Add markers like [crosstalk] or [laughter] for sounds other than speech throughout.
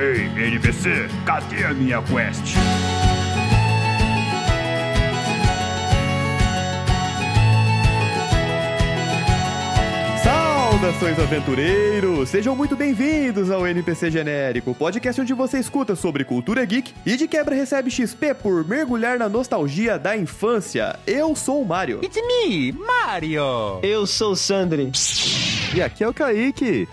Ei, NPC, cadê a minha quest? Saudações aventureiros! Sejam muito bem-vindos ao NPC Genérico, podcast onde você escuta sobre cultura geek e de quebra recebe XP por mergulhar na nostalgia da infância. Eu sou o Mario. It's me, Mario! Eu sou o Sandri. E aqui é o Kaique.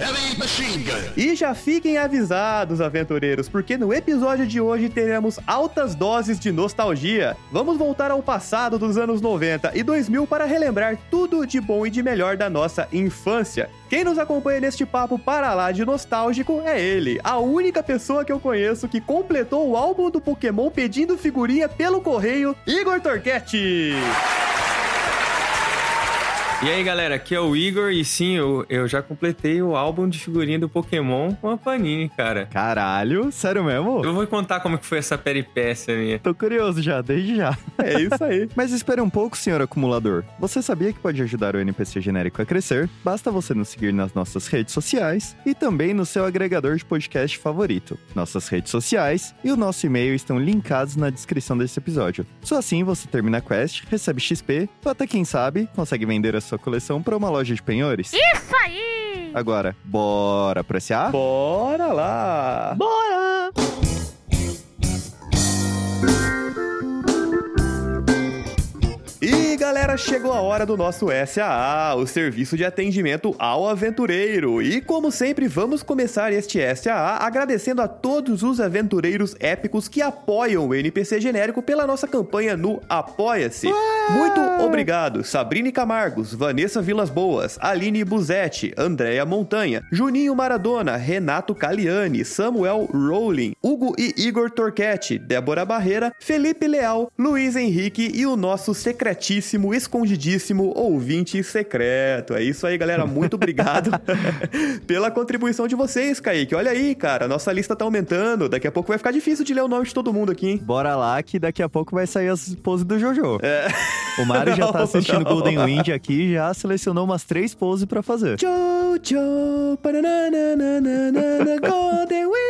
E já fiquem avisados, aventureiros, porque no episódio de hoje teremos altas doses de nostalgia. Vamos voltar ao passado dos anos 90 e 2000 para relembrar tudo de bom e de melhor da nossa infância. Quem nos acompanha neste papo para lá de nostálgico é ele, a única pessoa que eu conheço que completou o álbum do Pokémon pedindo figurinha pelo correio, Igor Torquetti. E aí galera, aqui é o Igor e sim, eu, eu já completei o álbum de figurinha do Pokémon com a Panini, cara. Caralho, sério mesmo? Eu vou contar como que foi essa peripécia minha. Tô curioso já, desde já. [laughs] É isso aí. Mas espere um pouco, senhor acumulador. Você sabia que pode ajudar o NPC genérico a crescer? Basta você nos seguir nas nossas redes sociais e também no seu agregador de podcast favorito. Nossas redes sociais e o nosso e-mail estão linkados na descrição desse episódio. Só assim você termina a quest, recebe XP, ou até quem sabe, consegue vender a sua coleção para uma loja de penhores. Isso aí! Agora, bora apreciar? Bora lá! Bora! E galera, chegou a hora do nosso SAA, o serviço de atendimento ao aventureiro. E como sempre, vamos começar este SAA agradecendo a todos os aventureiros épicos que apoiam o NPC genérico pela nossa campanha no Apoia-se. Muito obrigado, Sabrine Camargos, Vanessa Vilas Boas, Aline Buzetti, Andréia Montanha, Juninho Maradona, Renato Caliani, Samuel Rowling, Hugo e Igor Torquetti, Débora Barreira, Felipe Leal, Luiz Henrique e o nosso secretíssimo, escondidíssimo ouvinte secreto. É isso aí, galera. Muito obrigado [laughs] pela contribuição de vocês, Kaique. Olha aí, cara, nossa lista tá aumentando. Daqui a pouco vai ficar difícil de ler o nome de todo mundo aqui, hein? Bora lá que daqui a pouco vai sair as poses do Jojo. É. O Mario já tá [laughs] assistindo não. Golden Wind aqui e já selecionou umas três poses pra fazer. Jojo, Golden Wind.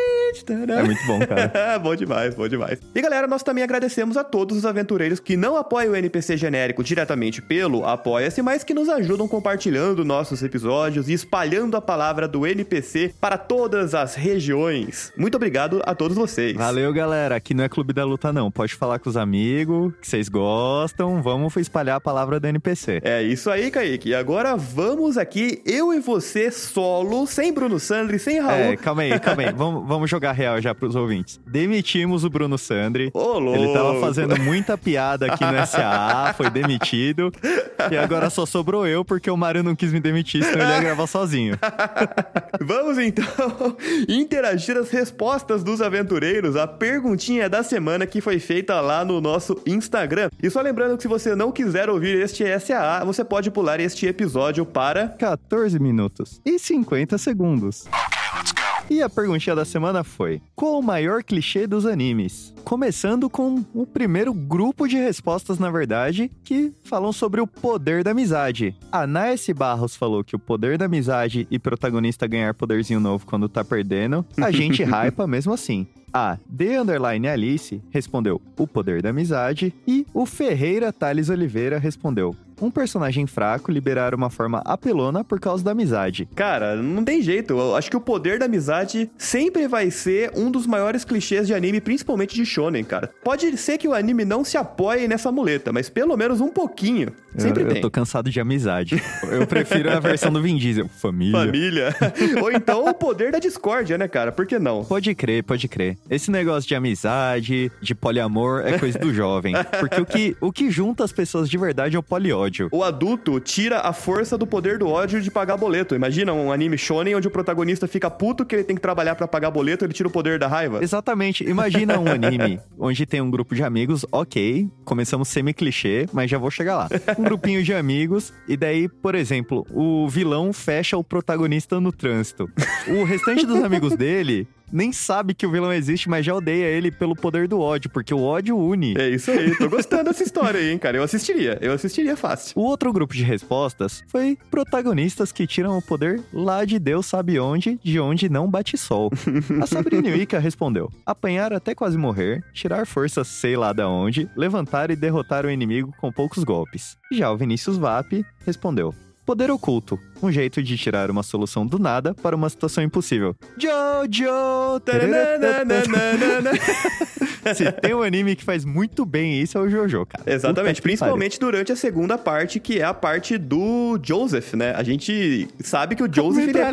É muito bom, cara. [laughs] bom demais, bom demais. E galera, nós também agradecemos a todos os aventureiros que não apoiam o NPC genérico diretamente pelo Apoia-se, mas que nos ajudam compartilhando nossos episódios e espalhando a palavra do NPC para todas as regiões. Muito obrigado a todos vocês. Valeu, galera. Aqui não é Clube da Luta, não. Pode falar com os amigos, que vocês gostam. Vamos espalhar a palavra do NPC. É isso aí, Kaique. E agora vamos aqui, eu e você solo, sem Bruno Sandri, sem Raul. É, calma aí, calma aí. Vamos, [laughs] vamos jogar real já pros ouvintes. Demitimos o Bruno Sandri. Ô, louco. Ele tava fazendo muita piada aqui no SAA, [laughs] foi demitido. E agora só sobrou eu, porque o Mário não quis me demitir, senão ele ia gravar sozinho. [laughs] Vamos então [laughs] interagir as respostas dos aventureiros, a perguntinha da semana que foi feita lá no nosso Instagram. E só lembrando que se você não quiser ouvir este SAA, você pode pular este episódio para 14 minutos e 50 segundos. E a perguntinha da semana foi: Qual o maior clichê dos animes? Começando com o primeiro grupo de respostas, na verdade, que falam sobre o poder da amizade. A Naes Barros falou que o poder da amizade e protagonista ganhar poderzinho novo quando tá perdendo, a gente [laughs] hypa mesmo assim. A D Underline Alice respondeu o poder da amizade e o Ferreira Thales Oliveira respondeu um personagem fraco liberar uma forma apelona por causa da amizade. Cara, não tem jeito. Eu acho que o poder da amizade sempre vai ser um dos maiores clichês de anime, principalmente de shonen, cara. Pode ser que o anime não se apoie nessa muleta, mas pelo menos um pouquinho. Sempre eu, tem. eu tô cansado de amizade. Eu prefiro a versão do Vin Diesel. Família. Família. [laughs] Ou então o poder da discórdia, né, cara? Por que não? Pode crer, pode crer. Esse negócio de amizade, de poliamor, é coisa do jovem. [laughs] Porque o que, o que junta as pessoas de verdade é o poliódio. O adulto tira a força do poder do ódio de pagar boleto. Imagina um anime shonen onde o protagonista fica puto que ele tem que trabalhar pra pagar boleto, ele tira o poder da raiva. Exatamente. Imagina um anime [laughs] onde tem um grupo de amigos, ok, começamos semi-clichê, mas já vou chegar lá. Um grupinho de amigos, e daí, por exemplo, o vilão fecha o protagonista no trânsito. O restante dos amigos dele nem sabe que o vilão existe, mas já odeia ele pelo poder do ódio, porque o ódio une. É isso aí, tô gostando dessa história aí, hein, cara. Eu assistiria, eu assistiria fácil. O outro grupo de respostas foi protagonistas que tiram o poder lá de Deus sabe onde, de onde não bate sol. A Sabrina Wicca respondeu: apanhar até quase morrer, tirar força sei lá da onde, levantar e derrotar o inimigo com poucos golpes. Já o Vinícius Vap respondeu: Poder oculto, um jeito de tirar uma solução do nada para uma situação impossível. Jojo! Se tem um anime que faz muito bem isso, é o Jojo, cara. Exatamente, principalmente durante a segunda parte, que é a parte do Joseph, né? A gente sabe que o. Joseph, ele é,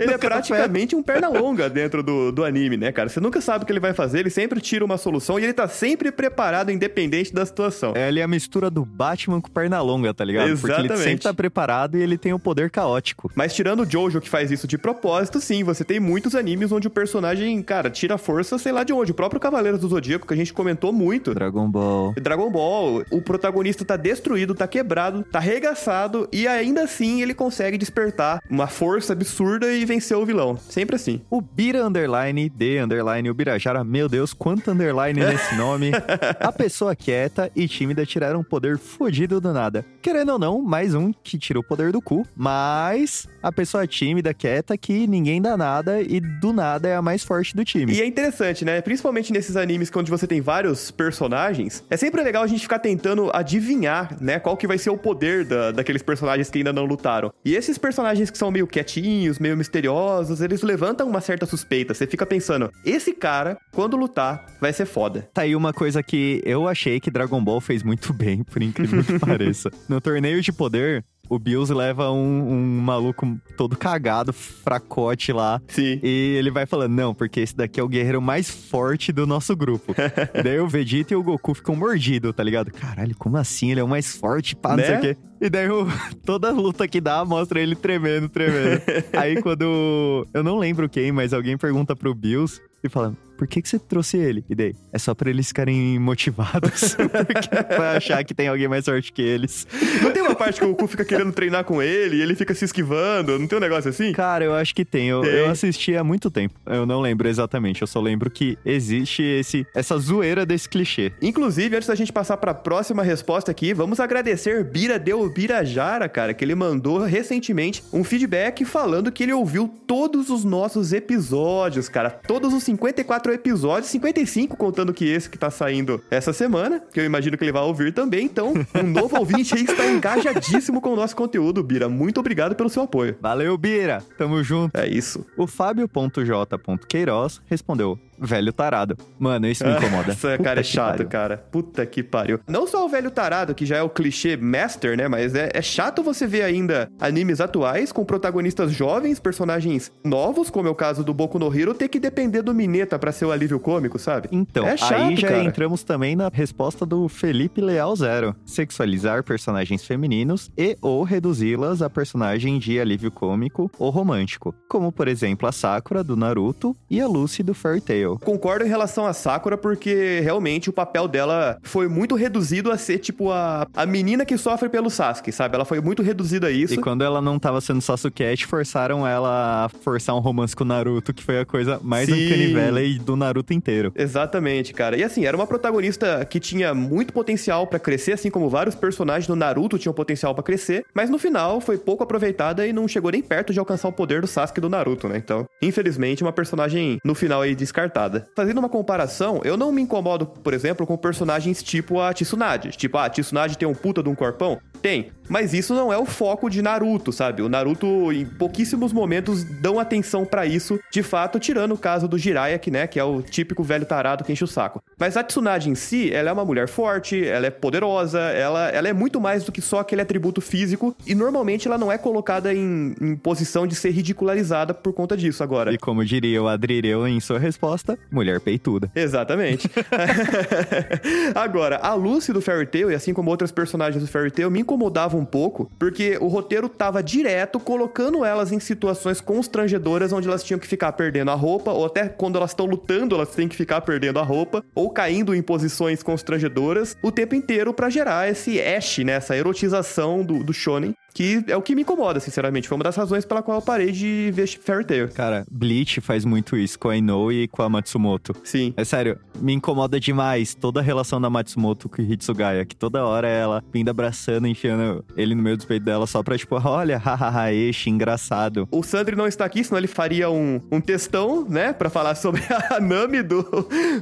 ele é praticamente um perna longa dentro do, do anime, né, cara? Você nunca sabe o que ele vai fazer, ele sempre tira uma solução e ele tá sempre preparado, independente da situação. É, Ele é a mistura do Batman com perna longa, tá ligado? Porque ele Exatamente. sempre tá preparado e ele tem o poder caótico. Mas tirando o Jojo que faz isso de propósito, sim, você tem muitos animes onde o personagem, cara, tira força, sei lá de onde. O próprio Cavaleiros do Zodíaco, que a gente comentou muito. Dragon Ball. Dragon Ball, o protagonista tá destruído, tá quebrado, tá arregaçado e ainda assim ele consegue despertar uma força absurda e vencer o vilão. Sempre assim. O Bira Underline, D Underline, o Birajara, meu Deus, quanto underline nesse [laughs] nome. a pessoa quieta e tímida tiraram um poder fodido do nada. Querendo ou não, mais um que tira o poder do cu, mas a pessoa tímida, quieta, que ninguém dá nada e do nada é a mais forte do time. E é interessante, né? Principalmente nesses animes onde você tem vários personagens, é sempre legal a gente ficar tentando adivinhar, né? Qual que vai ser o poder da, daqueles personagens que ainda não lutaram. E esses personagens que são meio quietinhos, meio misteriosos, eles levantam uma certa suspeita. Você fica pensando, esse cara, quando lutar, vai ser foda. Tá aí uma coisa que eu achei que Dragon Ball fez muito bem, por incrível que [laughs] pareça. No torneio de poder, o Bills leva um, um maluco todo cagado, fracote lá. Sim. E ele vai falando, não, porque esse daqui é o guerreiro mais forte do nosso grupo. e [laughs] daí o Vegeta e o Goku ficam mordidos, tá ligado? Caralho, como assim? Ele é o mais forte, pá, não Né? sei o quê. E daí o- [laughs] toda luta que dá mostra ele tremendo, tremendo. [laughs] Aí quando. Eu não lembro quem, mas alguém pergunta pro Bills e fala. Por que, que você trouxe ele? E daí? É só pra eles ficarem motivados. [laughs] porque vai achar que tem alguém mais forte que eles. Não tem uma parte que o Goku fica querendo treinar com ele e ele fica se esquivando? Não tem um negócio assim? Cara, eu acho que tem. Eu, Tem. eu assisti há muito tempo. Eu não lembro exatamente. Eu só lembro que existe esse, essa zoeira desse clichê. Inclusive, antes da gente passar pra próxima resposta aqui, vamos agradecer Bira Deu Birajara, cara, que ele mandou recentemente um feedback falando que ele ouviu todos os nossos episódios, cara. Todos os 54 episódios, 55 contando que esse que tá saindo essa semana, que eu imagino que ele vai ouvir também. Então, um novo [laughs] ouvinte aí está engajadíssimo com o nosso conteúdo, Bira. Muito obrigado pelo seu apoio. Valeu, Bira! Tamo junto. É isso. O Fábio.j.queiroz respondeu: velho tarado. Mano, isso me incomoda. [laughs] Nossa, Puta cara, é chato, pariu. cara. Puta que pariu. Não só o velho tarado, que já é o clichê master, né? Mas é, é chato você ver ainda animes atuais com protagonistas jovens, personagens novos, como é o caso do Boku no Hero, ter que depender do Mineta pra ser o alívio cômico, sabe? Então, é chato, aí já cara. entramos também na resposta do Felipe Leal Zero: sexualizar personagens femininos e ou reduzi-las a personagem de alívio cômico ou romântico, como por exemplo a Sakura do Naruto e a Lucy do Fairy Tail. Concordo em relação a Sakura, porque realmente o papel dela foi muito reduzido a ser, tipo, a, a menina que sofre pelo Sasuke, sabe? Ela foi muito reduzida a isso. E quando ela não tava sendo Sasuke, forçaram ela a forçar um romance com o Naruto, que foi a coisa mais Sim. uncanny do Naruto inteiro. Exatamente, cara. E assim, era uma protagonista que tinha muito potencial pra crescer, assim como vários personagens do Naruto tinham potencial pra crescer, mas no final foi pouco aproveitada e não chegou nem perto de alcançar o poder do Sasuke do Naruto, né? Então, infelizmente, uma personagem no final aí descartada. Fazendo uma comparação, eu não me incomodo, por exemplo, com personagens tipo a Tsunade. Tipo, ah, a Tsunade tem um puta de um corpão? Tem. Mas isso não é o foco de Naruto, sabe? O Naruto, em pouquíssimos momentos, dão atenção pra isso, de fato, tirando o caso do Jiraiya, que, né, que é o típico velho tarado que enche o saco. Mas a Tsunade em si, ela é uma mulher forte, ela é poderosa, ela, ela é muito mais do que só aquele atributo físico, e normalmente ela não é colocada em, em posição de ser ridicularizada por conta disso agora. E como diria o Adrireu em sua resposta, mulher peituda. Exatamente. [laughs] [laughs] Agora, a Lucy do Fairy Tail, e assim como outras personagens do Fairy Tail, me incomodava um pouco, porque o roteiro tava direto colocando elas em situações constrangedoras onde elas tinham que ficar perdendo a roupa, ou até quando elas estão lutando, elas têm que ficar perdendo a roupa, ou caindo em posições constrangedoras o tempo inteiro pra gerar esse ash, né, essa erotização do, do shonen. Que é o que me incomoda, sinceramente. Foi uma das razões pela qual eu parei de ver Fairy Tail. Cara, Bleach faz muito isso com a Inoue e com a Matsumoto. Sim. É sério, me incomoda demais toda a relação da Matsumoto com o Hitsugaya, que toda hora ela vindo abraçando, enfiando ele no meio dos peitos dela só pra, tipo, [laughs] olha, hahaha, este, engraçado. O Sandri não está aqui, senão ele faria um, um textão, né, pra falar sobre [laughs] a Nami do,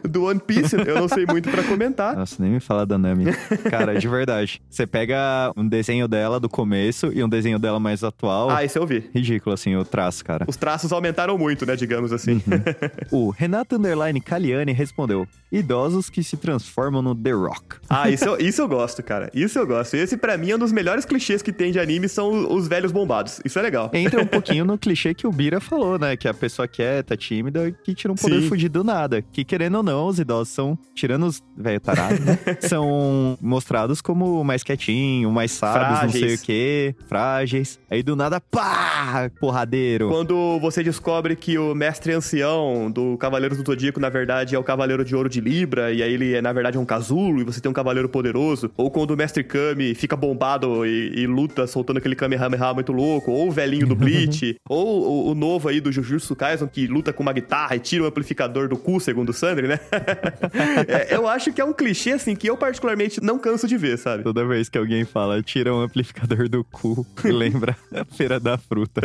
do One Piece. Eu não sei muito pra comentar. [laughs] Nossa, nem me fala da Nami. Cara, de verdade. Você pega um desenho dela do começo e um desenho dela mais atual. Ah, isso eu vi. Ridículo, assim, o traço, cara. Os traços aumentaram muito, né, digamos assim. [laughs] O Renato Underline Caliani respondeu: idosos que se transformam no The Rock. Ah, isso, eu- [laughs] isso eu gosto, cara. Isso eu gosto. Esse, pra mim, é um dos melhores clichês que tem de anime são os velhos bombados. Isso é legal. Entra um [laughs] pouquinho no clichê que o Bira falou, né? Que é a pessoa quieta, tímida, que tira um poder Sim. fugido do nada. Que querendo ou não, os idosos são, tirando os velho tarado, né? são mostrados como mais quietinho, mais sábios, não sei Frágeis. o quê, frágeis. Aí do nada, pá! Porradeiro. Quando você descobre que o mestre ancião do Cavaleiro do Zodíaco, na verdade, é o Cavaleiro de Ouro de Libra, e aí ele é, na verdade, um casulo, e você tem um Cavaleiro poderoso. Ou quando o mestre Kami fica bombado e, e luta soltando aquele Kamehameha muito louco. Ou o velhinho do [laughs] Bleach. ou o, o novo aí do Jujutsu Kaisen, que luta com uma guitarra e tira o amplificador do cu, segundo o Sandri, né? [laughs] É, eu acho que é um clichê, assim, que eu particularmente não canso de ver, sabe? Toda vez que alguém fala, tira um amplificador do cu, [laughs] lembra a feira da fruta.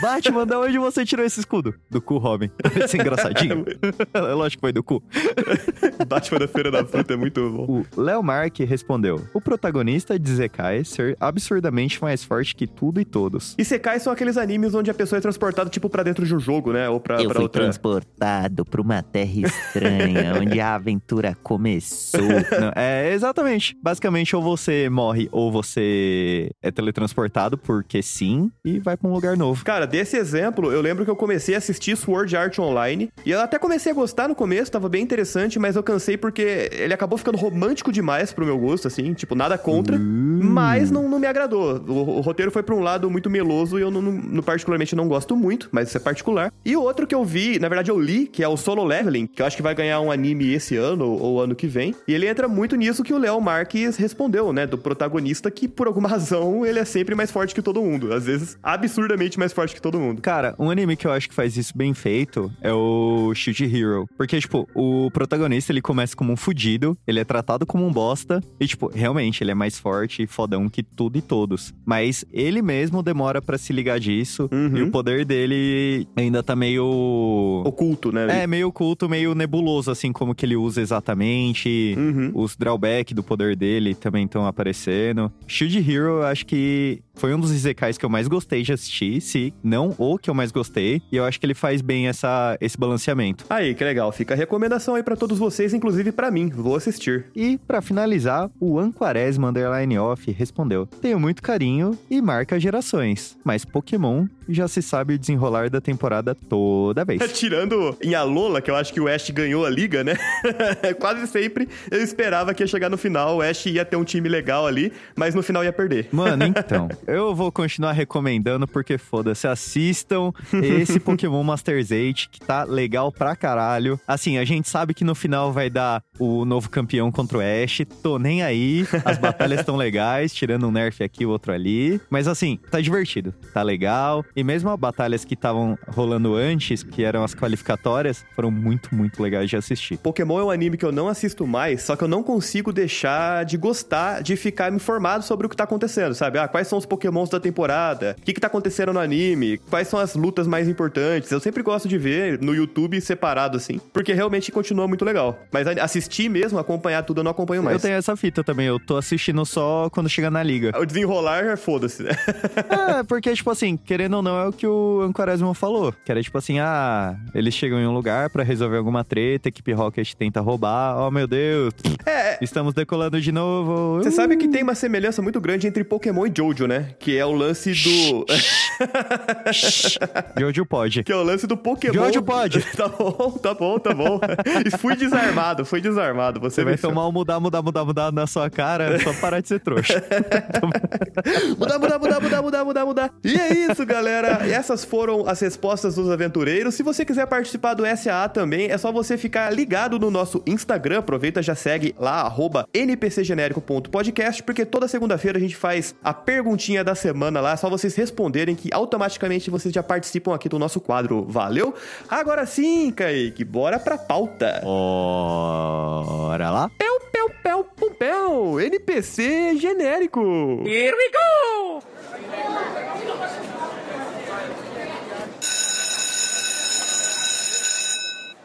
Batman, da onde você tirou esse escudo? Do cu, Robin. Esse engraçadinho. [laughs] Lógico que foi do cu. [laughs] Batman da Feira da Fruta é muito bom. O Léo Mark respondeu: O protagonista de Zekai ser absurdamente mais forte que tudo e todos. Isekais são aqueles animes onde a pessoa é transportada, tipo, pra dentro de um jogo, né? Ou pra, Eu pra fui outra. transportado pra uma terra estranha, onde a aventura começou. Não, é exatamente. Basicamente, ou você morre ou você é teletransportado, porque sim, e vai pra um lugar novo. Cara, desse exemplo, eu lembro que eu comecei a assistir Sword Art Online. E eu até comecei a gostar no começo, tava bem interessante, mas eu cansei porque ele acabou ficando romântico demais pro meu gosto, assim. Tipo, nada contra. Mas não, não me agradou. O, o roteiro foi pra um lado muito meloso e eu não, não- particularmente não gosto muito, mas isso é particular. E o outro que eu vi, na verdade eu li, que é o Solo Leveling, que eu acho que vai ganhar um anime esse ano ou ano que vem. E ele entra muito nisso que o Léo Marques respondeu, né? Do protagonista que, por alguma [laughs] razão, ele é sempre mais forte que todo mundo. Às vezes, absurdamente mais forte que todo mundo. Cara, um anime que eu acho que faz isso bem feito é o Shield Hero. Porque, tipo, o protagonista ele começa como um fudido, ele é tratado como um bosta, e, tipo, realmente ele é mais forte e fodão que tudo e todos. Mas ele mesmo demora pra se ligar disso, Uhum. e o poder dele ainda tá meio. Oculto, né? É, meio oculto, meio nebuloso, assim, como que ele usa exatamente. Uhum. Os drawback do poder dele também estão aparecendo. Shield Hero, eu acho que really foi um dos Izekais que eu mais gostei de assistir, se não o que eu mais gostei. E eu acho que ele faz bem essa, esse balanceamento. Aí, que legal. Fica a recomendação aí pra todos vocês, inclusive pra mim. Vou assistir. E, pra finalizar, o Anquaresma Underline Off respondeu: Tenho muito carinho e marca gerações, mas Pokémon já se sabe o desenrolar da temporada toda vez. [laughs] Tirando em Alola, que eu acho que o Ash ganhou a liga, né? [laughs] Quase sempre eu esperava que ia chegar no final, o Ash ia ter um time legal ali, mas no final ia perder. Mano, então, [laughs] eu vou continuar recomendando porque foda-se, assistam esse [laughs] Pokémon Masters 8 que tá legal pra caralho. Assim, a gente sabe que no final vai dar o novo campeão contra o Ash, tô nem aí, as batalhas estão legais, tirando um nerf aqui, outro ali, mas assim, tá divertido, tá legal, e mesmo as batalhas que estavam rolando antes, que eram as qualificatórias, foram muito, muito legais de assistir. Pokémon é um anime que eu não assisto mais, só que eu não consigo deixar de gostar de ficar informado sobre o que tá acontecendo, sabe? Ah, quais são os Pokémons da temporada? O que que tá acontecendo no anime? Quais são as lutas mais importantes? Eu sempre gosto de ver no YouTube separado, assim, porque realmente continua muito legal. Mas a- assistir mesmo, acompanhar tudo, eu não acompanho mais. Eu tenho essa fita também, eu tô assistindo só quando chega na liga. O desenrolar, foda-se, né? [laughs] É, porque, tipo assim, querendo ou não, é o que o Anquaresmo falou. Que era tipo assim, ah, eles chegam em um lugar pra resolver alguma treta, a equipe Rocket tenta roubar, oh meu Deus, É, estamos decolando de novo. Você sabe que tem uma semelhança muito grande entre Pokémon e Jojo, né? Que é o lance do. Jojo pode. [laughs] que é o lance do Pokémon. Jojo pode. [laughs] tá bom, tá bom, tá bom. E fui desarmado, fui desarmado. Desarmado. Você, Você vai venceu. tomar um mudar, mudar, mudar, mudar na sua cara, é só parar de ser trouxa. [laughs] Mudar, mudar, mudar, mudar, mudar, mudar, mudar. E é isso, galera. Essas foram as respostas dos aventureiros. Se você quiser participar do SAA também, é só você ficar ligado no nosso Instagram. Aproveita, já segue lá, arroba npcgenérico.podcast, porque toda segunda-feira a gente faz a perguntinha da semana lá. É só vocês responderem que automaticamente vocês já participam aqui do nosso quadro. Valeu? Agora sim, Kaique, bora pra pauta. Bora lá. Pel, pel, pel, pum, pel. NPC genérico. Here we go!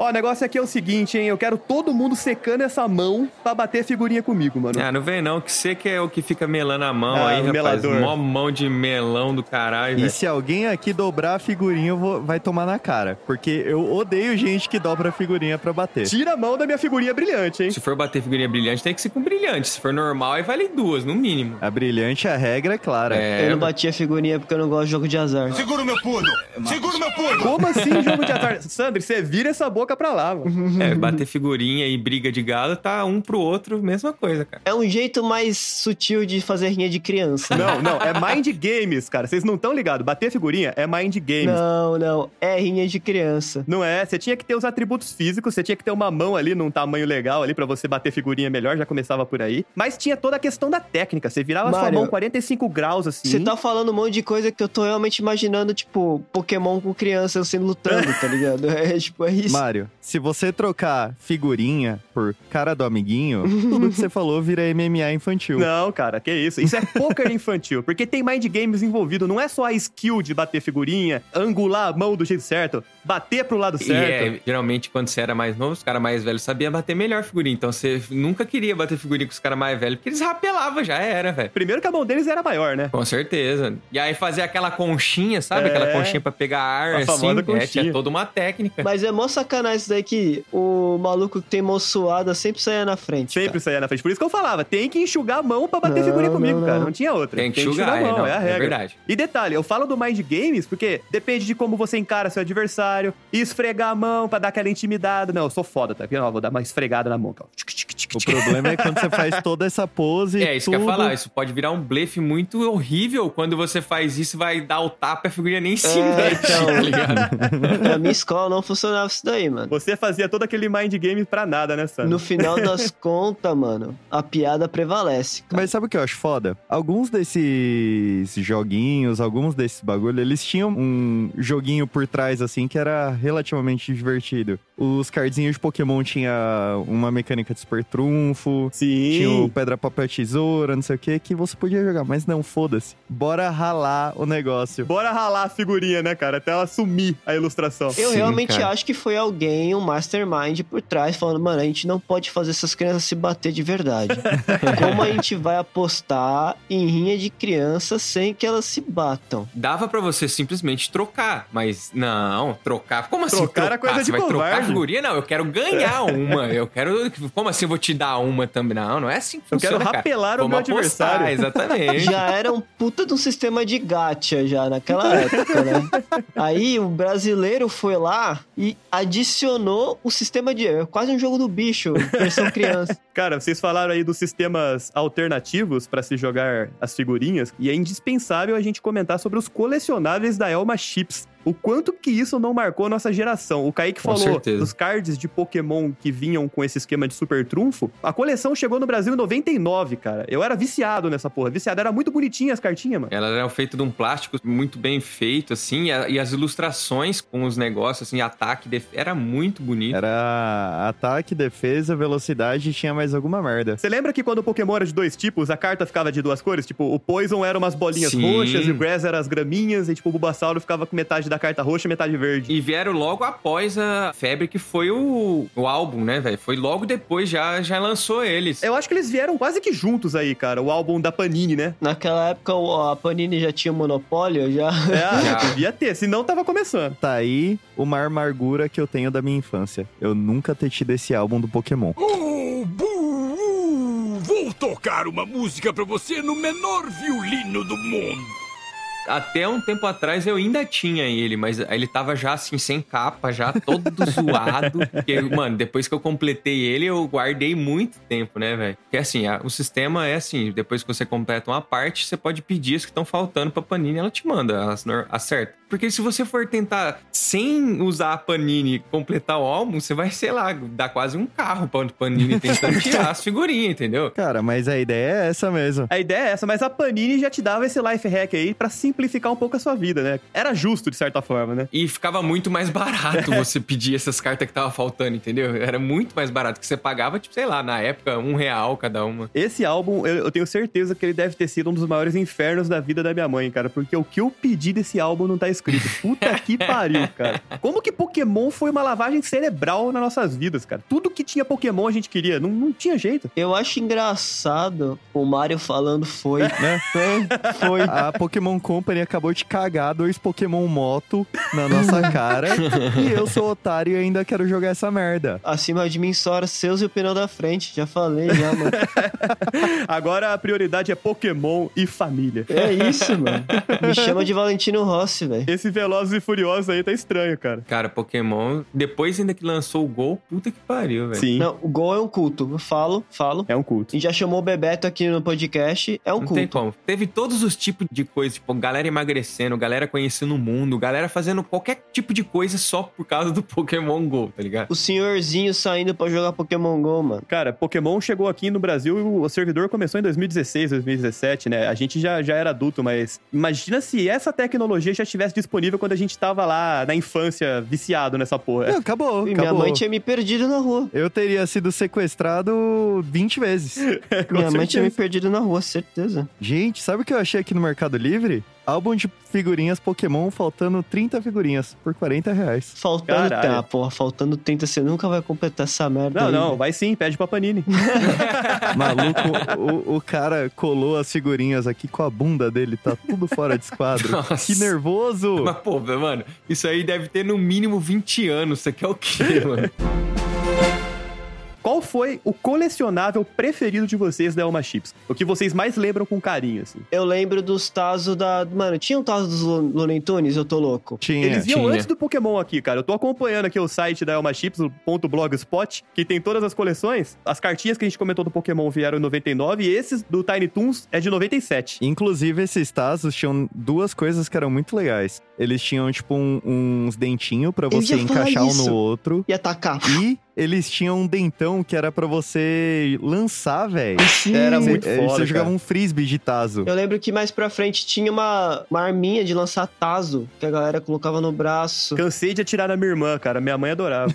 Ó, o negócio aqui é o seguinte, hein? Eu quero todo mundo secando essa mão pra bater figurinha comigo, mano. Ah, não vem não, que você que é o que fica melando a mão Ah, aí, rapaz. melador. Mó mão de melão do caralho, E velho. se alguém aqui dobrar a figurinha, eu vou- vai tomar na cara. Porque eu odeio gente que dobra a figurinha pra bater. Tira a mão da minha figurinha brilhante, hein? Se for bater figurinha brilhante, tem que ser com brilhante. Se for normal, aí vale duas, no mínimo. A brilhante, a regra é clara. É, Eu não bati a figurinha porque eu não gosto de jogo de azar. Segura o meu pulo! Segura o meu pulo! Como assim jogo de azar? Sandro, você vira essa boca pra lá, mano. é, bater figurinha e briga de galo tá um pro outro, mesma coisa, cara. É um jeito mais sutil de fazer rinha de criança. Não, não, é mind games, cara. Vocês não estão ligados. Bater figurinha é mind games. Não, não. É rinha de criança. Não é, você tinha que ter os atributos físicos, você tinha que ter uma mão ali num tamanho legal ali pra você bater figurinha melhor, já começava por aí. Mas tinha toda a questão da técnica, você virava sua Mário, mão 45 graus assim. Você tá falando um monte de coisa que eu tô realmente imaginando, tipo, Pokémon com criança sendo lutando, tá ligado? [laughs] É tipo, é isso. Mário, se você trocar figurinha por cara do amiguinho, tudo que você [laughs] falou vira MMA infantil. Não, cara, que isso. Isso é poker [laughs] infantil, porque tem mind games envolvido. Não é só a skill de bater figurinha, angular a mão do jeito certo, bater pro lado E certo. é, geralmente, quando você era mais novo, os caras mais velhos sabiam bater melhor figurinha. Então você nunca queria bater figurinha com os caras mais velhos, porque eles rapelavam, já era, velho. Primeiro que a mão deles era maior, né? Com certeza. E aí fazer aquela conchinha, sabe? É. Aquela conchinha pra pegar ar, A assim. famosa É, tinha toda uma técnica. Mas é mó sacanagem isso daí que o maluco que tem mão suada sempre saia na frente. Sempre cara. saía na frente. Por isso que eu falava, tem que enxugar a mão pra bater Não, figurinha comigo, não, cara. não. Não tinha outra. Tem que enxugar, a é, mão, não, é a é regra. verdade. E detalhe, eu falo do mind games porque depende de como você encara seu adversário, e esfregar a mão pra dar aquela intimidada. Não, eu sou foda, tá vendo? Vou dar uma esfregada na mão. tic, O problema é quando você faz toda essa pose. É, isso tudo. que eu ia falar. Isso pode virar um blefe muito horrível quando você faz isso e vai dar o tapa e a figurinha nem se É, mexe, então. tá ligado? [laughs] Na minha escola não funcionava isso daí, mano. Você fazia todo aquele mind game pra nada, né, Sandro? No final das [laughs] contas, mano, a piada prevalece. cara. Mas sabe o que eu acho foda? Alguns desses joguinhos, alguns desses bagulho, eles tinham um joguinho por trás, assim, que era relativamente divertido. Os cardzinhos de Pokémon tinha uma mecânica de super trunfo, tinha o Sim. pedra, papel, tesoura, não sei o que, que você podia jogar. Mas não, foda-se. Bora ralar o negócio. Bora ralar a figurinha, né, cara? Até ela sumir a ilustração. Eu Sim, realmente cara. acho que foi alguém, um mastermind por trás, falando, mano, a gente não pode fazer essas crianças se bater de verdade. [laughs] Como a gente vai apostar em rinha de crianças sem que elas se batam? Dava pra você simplesmente trocar, mas não, trocar. Como assim Trocar trocar? era coisa você de vai trocar a covarde. Figurinha? Não, eu quero ganhar uma. Eu quero. Como assim eu vou te dar uma também? Não, não é assim que Eu funciona. quero cara. rapelar o Vamos meu apostar, adversário. Exatamente. Já era um puta de um sistema de gacha já naquela [laughs] época, né? Aí o brasileiro foi lá e adicionou o sistema de... é Quase um jogo do bicho, versão criança. [laughs] Cara, vocês falaram aí dos sistemas alternativos pra se jogar as figurinhas, e é indispensável a gente comentar sobre os colecionáveis da Elma Chips. O quanto que isso não marcou a nossa geração. O Kaique Com falou certeza. dos cards de Pokémon que vinham com esse esquema de super trunfo. A coleção chegou no Brasil em 99, cara. Eu era viciado nessa porra. Viciado. Era muito bonitinha as cartinhas, mano. Elas eram feitas de um plástico muito bem feito, assim, e, as ilustrações com os negócios, assim, ataque, def... era muito bonito. Era ataque, defesa, velocidade e tinha mais alguma merda. Você lembra que quando o Pokémon era de dois tipos, a carta ficava de duas cores? Tipo, o Poison era umas bolinhas Sim. roxas e o Grass era as graminhas, e tipo, o Bulbasauro ficava com metade da carta roxa e metade verde. E vieram logo após a febre que foi o, o álbum, né, velho? Foi logo depois, já, já lançou eles. Eu acho que eles vieram quase que juntos aí, cara. O álbum da Panini, né? Naquela época o- a Panini já tinha monopólio, já... É, [laughs] Já. devia ter, senão tava começando. Tá aí uma amargura que eu tenho da minha infância. Eu nunca ter tido esse álbum do Pokémon. Vou tocar uma música pra você no menor violino do mundo. Até um tempo atrás eu ainda tinha ele, mas ele tava já assim, sem capa, já todo [laughs] zoado. Porque, mano, depois que eu completei ele, eu guardei muito tempo, né, velho? Porque assim, a- o sistema é assim: depois que você completa uma parte, você pode pedir as que estão faltando pra Panini, ela te manda as certas. Porque se você for tentar, sem usar a Panini, completar o álbum, você vai, sei lá, dar quase um carro pra Panini tentando [laughs] tirar as figurinhas, entendeu? Cara, mas a ideia é essa mesmo. A ideia é essa, mas a Panini já te dava esse life hack aí pra simplificar um pouco a sua vida, né? Era justo, de certa forma, né? E ficava muito mais barato [laughs] você pedir essas cartas que tava faltando, entendeu? Era muito mais barato, que você pagava, tipo, sei lá, na época, um real cada uma. Esse álbum, eu, eu tenho certeza que ele deve ter sido um dos maiores infernos da vida da minha mãe, cara. Porque o que eu pedi desse álbum não tá escrito. Puta que pariu, cara. Como que Pokémon foi uma lavagem cerebral nas nossas vidas, cara? Tudo que tinha Pokémon a gente queria. Não, não tinha jeito. Eu acho engraçado o Mario falando foi. [laughs] Né? É, foi. A Pokémon Company acabou de cagar dois Pokémon Moto na nossa cara. e eu sou otário e ainda quero jogar essa merda. Acima de mim só seus e o pneu da frente. Já falei, já, mano. [laughs] Agora a prioridade é Pokémon e família. É isso, mano. Me chama de Valentino Rossi, velho. Esse Velozes e Furiosos aí tá estranho, cara. Cara, Pokémon, depois ainda que lançou o Gol, puta que pariu, velho. Sim, Não, o Gol é um culto. Eu falo, falo. é um culto. E já chamou o Bebeto aqui no podcast. É um Não tem culto. como. Teve todos os tipos de coisas, tipo, galera emagrecendo, galera conhecendo o mundo, galera fazendo qualquer tipo de coisa só por causa do Pokémon GO, tá ligado? O senhorzinho saindo pra jogar Pokémon GO, mano. Cara, Pokémon chegou aqui no Brasil e o servidor começou em 2016, 2017, né? A gente já, já era adulto, mas imagina se essa tecnologia já estivesse disponível quando a gente tava lá na infância viciado nessa porra. Não, acabou, E acabou. minha mãe tinha me perdido na rua. Eu teria sido sequestrado 20 vezes. [laughs] Minha mãe certeza. tinha me perdido na rua, certeza. Gente, sabe o que eu achei aqui no Mercado Livre? Álbum de figurinhas Pokémon faltando 30 figurinhas por 40 reais. Faltando. Caralho. Tá, porra, faltando 30, você nunca vai completar essa merda. Não, aí, não, vai sim, pede pra Panini. [laughs] [laughs] Maluco, o, o cara colou as figurinhas aqui com a bunda dele, tá tudo fora de esquadro. Nossa. Que nervoso! Mas, pô, mano, isso aí deve ter no mínimo 20 anos. Você quer o quê, mano? [laughs] Qual foi o colecionável preferido de vocês da Elma Chips? O que vocês mais lembram com carinho, assim? Eu lembro dos Tazos da. Mano, tinha um Tazo dos Lo- Looney Tunes? Eu tô louco. Tinha. Eles iam tinha. antes do Pokémon aqui, cara. Eu tô acompanhando aqui o site da Elma Chips, .blogspot, que tem todas as coleções. As cartinhas que a gente comentou do Pokémon vieram em 99 e esses do Tiny Toons é de 97. Inclusive, esses Tazos tinham duas coisas que eram muito legais. Eles tinham, tipo, um- uns dentinhos pra Eu você encaixar um no outro. E atacar. E eles tinham um dentão que era pra você lançar, velho. Era muito eh, foda, Você jogava um frisbee de Tazo. Eu lembro que mais pra frente tinha uma, uma arminha de lançar Tazo, que a galera colocava no braço. Cansei de atirar na minha irmã, cara. Minha mãe adorava.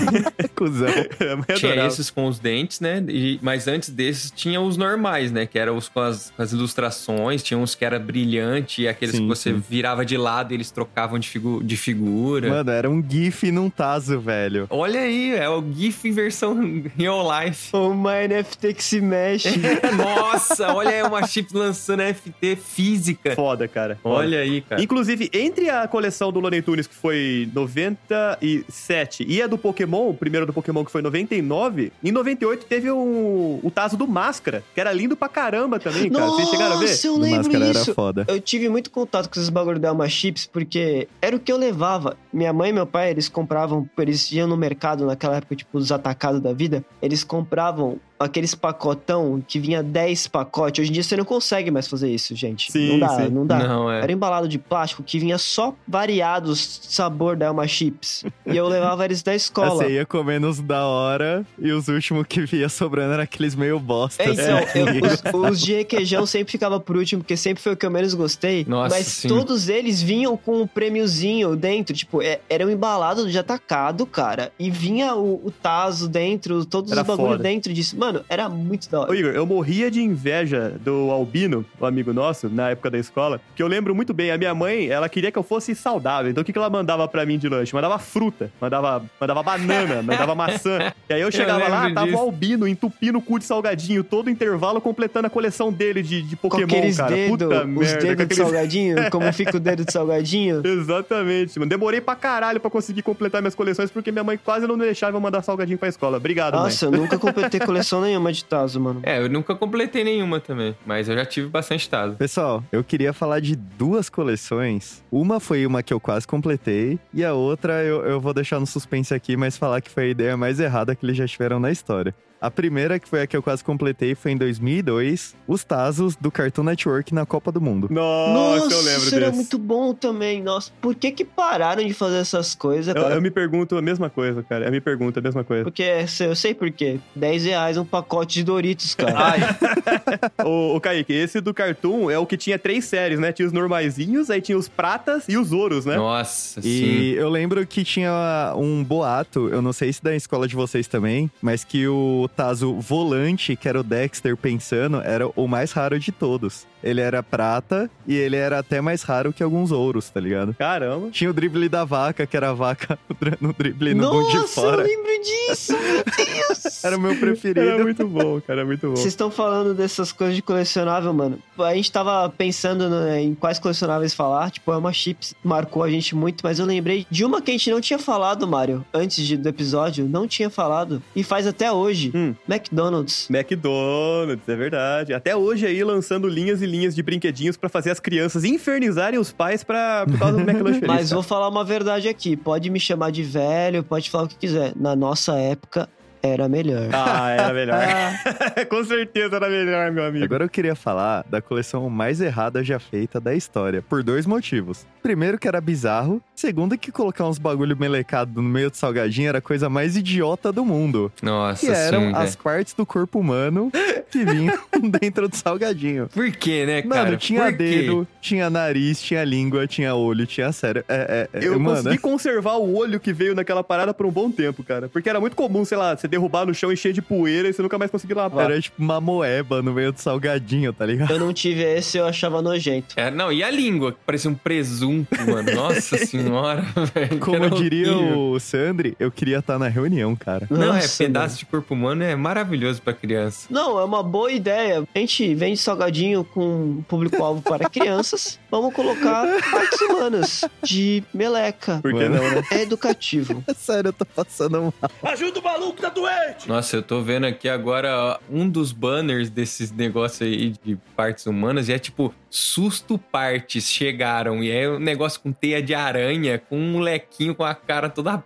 [laughs] Cusão. [laughs] Minha mãe Tinha adorava. esses com os dentes, né? E- mas antes desses tinha os normais, né? Que eram os com as, com as ilustrações, tinha uns que era brilhante, e aqueles Sim, que você sim. virava de lado e eles trocavam de, figu de figura. Mano, era um GIF num Tazo, velho. Olha aí, é o GIF [laughs] em versão real life. Uma NFT que se mexe. [laughs] Nossa, olha aí uma chip lançando FT física. Foda, cara. Foda. Olha aí, cara. Inclusive, entre a coleção do Looney Tunes, que foi 97, e a do Pokémon, o primeiro do Pokémon, que foi 99, em 98 teve um, o Tazo do Máscara, que era lindo pra caramba também, cara. Vocês chegaram a ver? Nossa, eu Do lembro Máscara isso. era foda. Eu tive muito contato com esses bagulho da Alma Chips, porque era o que eu levava. Minha mãe e meu pai, eles compravam, eles iam no mercado naquela época, tipo, dos atacados da vida, eles compravam aqueles pacotão que vinha 10 pacotes. Hoje em dia você não consegue mais fazer isso, gente. Sim, não dá, sim. não dá. Não, é. Era embalado de plástico que vinha só variados sabor da Alma Chips. E eu levava eles da escola. Você ia comendo os da hora e os últimos que via sobrando eram aqueles meio bosta. É, então, assim. eu- os, os de requeijão sempre ficava por último, porque sempre foi o que eu menos gostei. Nossa, mas sim. todos eles vinham com um prêmiozinho dentro. Tipo, é, era um embalado de atacado, cara. E vinha o, o Tazo dentro, todos Era os bagulhos foda. dentro disso. Mano, era muito da Ô hora. Igor, eu morria de inveja do Albino, o amigo nosso, na época da escola, que eu lembro muito bem, a minha mãe, ela queria que eu fosse saudável, então o que, que ela mandava pra mim de lanche? Mandava fruta, mandava, mandava banana, [laughs] mandava maçã. E aí eu chegava lá, lembro tava disso. o Albino entupindo o cu de salgadinho, todo intervalo completando a coleção dele de, de Com Pokémon, aqueles cara. dedos, Puta os merda. com dedos de aqueles- salgadinho, como fica o dedo de salgadinho. [laughs] Exatamente, mano. Demorei pra caralho pra conseguir completar minhas coleções, porque minha mãe quase não me deixava mandar salgadinho pra escola. Obrigado, mãe. Nossa, eu nunca completei coleção nenhuma de Tazo, mano. É, eu nunca completei nenhuma também, mas eu já tive bastante tazo. Pessoal, eu queria falar de duas coleções. Uma foi uma que eu quase completei, e a outra eu, eu vou deixar no suspense aqui, mas falar que foi a ideia mais errada que eles já tiveram na história. A primeira, que foi a que eu quase completei, foi em 2002, os Tazos do Cartoon Network na Copa do Mundo. Nossa, eu lembro isso era muito bom também. Nossa, por que que pararam de fazer essas coisas, Eu, cara? eu me pergunto a mesma coisa, cara. Eu me pergunto a mesma coisa. Porque eu sei por quê. 10 reais um pacote de Doritos, cara. Ai. [laughs] ô, ô, Kaique, esse do Cartoon é o que tinha três séries, né? Tinha os normaizinhos, aí tinha os pratas e os ouros, né? Nossa, sim. E eu lembro que tinha um boato, eu não sei se da escola de vocês também, mas que o Tazo volante, que era o Dexter pensando, era o mais raro de todos. Ele era prata e ele era até mais raro que alguns ouros, tá ligado? Caramba. Tinha o drible da vaca, que era a vaca [laughs] no drible no bundo de Nossa, eu fora. lembro disso, meu Deus. Era o meu preferido. Era muito bom, cara, era muito bom. Vocês estão falando dessas coisas de colecionável, mano. A gente tava pensando né, em quais colecionáveis falar. Tipo, a Uma Chips marcou a gente muito, mas eu lembrei de uma que a gente não tinha falado, Mário, antes de- do episódio. Não tinha falado. E faz até hoje. Hum. McDonald's. McDonald's, é verdade. Até hoje aí lançando linhas e linhas de brinquedinhos pra fazer as crianças infernizarem os pais pra, por causa do [laughs] McLanche Feliz. Mas vou falar uma verdade aqui. Pode me chamar de velho, pode falar o que quiser. Na nossa época, era melhor. Ah, era melhor. [laughs] [laughs] Com certeza era melhor, meu amigo. Agora eu queria falar da coleção mais errada já feita da história, por dois motivos. Primeiro que era bizarro, segundo que colocar uns bagulho melecado no meio do salgadinho era a coisa mais idiota do mundo. Nossa, Que eram sim, as partes do corpo humano que vinham [laughs] [laughs] dentro do salgadinho. Por quê, né, cara? Mano, tinha Por quê? dedo, tinha nariz, tinha língua, tinha olho, tinha cérebro. É, é, é, Eu mano, consegui conservar o olho que veio naquela parada por um bom tempo, cara. Porque era muito comum, sei lá, você derrubar no chão e cheio de poeira e você nunca mais conseguir lavar. era tipo uma moeba no meio do salgadinho, tá ligado? Eu não tive esse, eu achava nojento. É, não, e a língua, que parecia um presunto, mano. Nossa [laughs] senhora, [laughs] velho. Como diria o Sandri, eu queria estar na reunião, cara. Não, é Nossa, pedaço mano. de corpo humano é maravilhoso pra criança. Não, é uma boa ideia. A gente vende salgadinho com público-alvo para crianças. [laughs] Vamos colocar partes humanas de meleca. Por que não, né? É educativo. [laughs] Sério, eu tô passando mal. Ajuda o maluco, tá doente! Nossa, eu tô vendo aqui agora um dos banners desses negócios aí de partes humanas e é tipo, susto partes chegaram. E é um negócio com teia de aranha, com um molequinho com a cara toda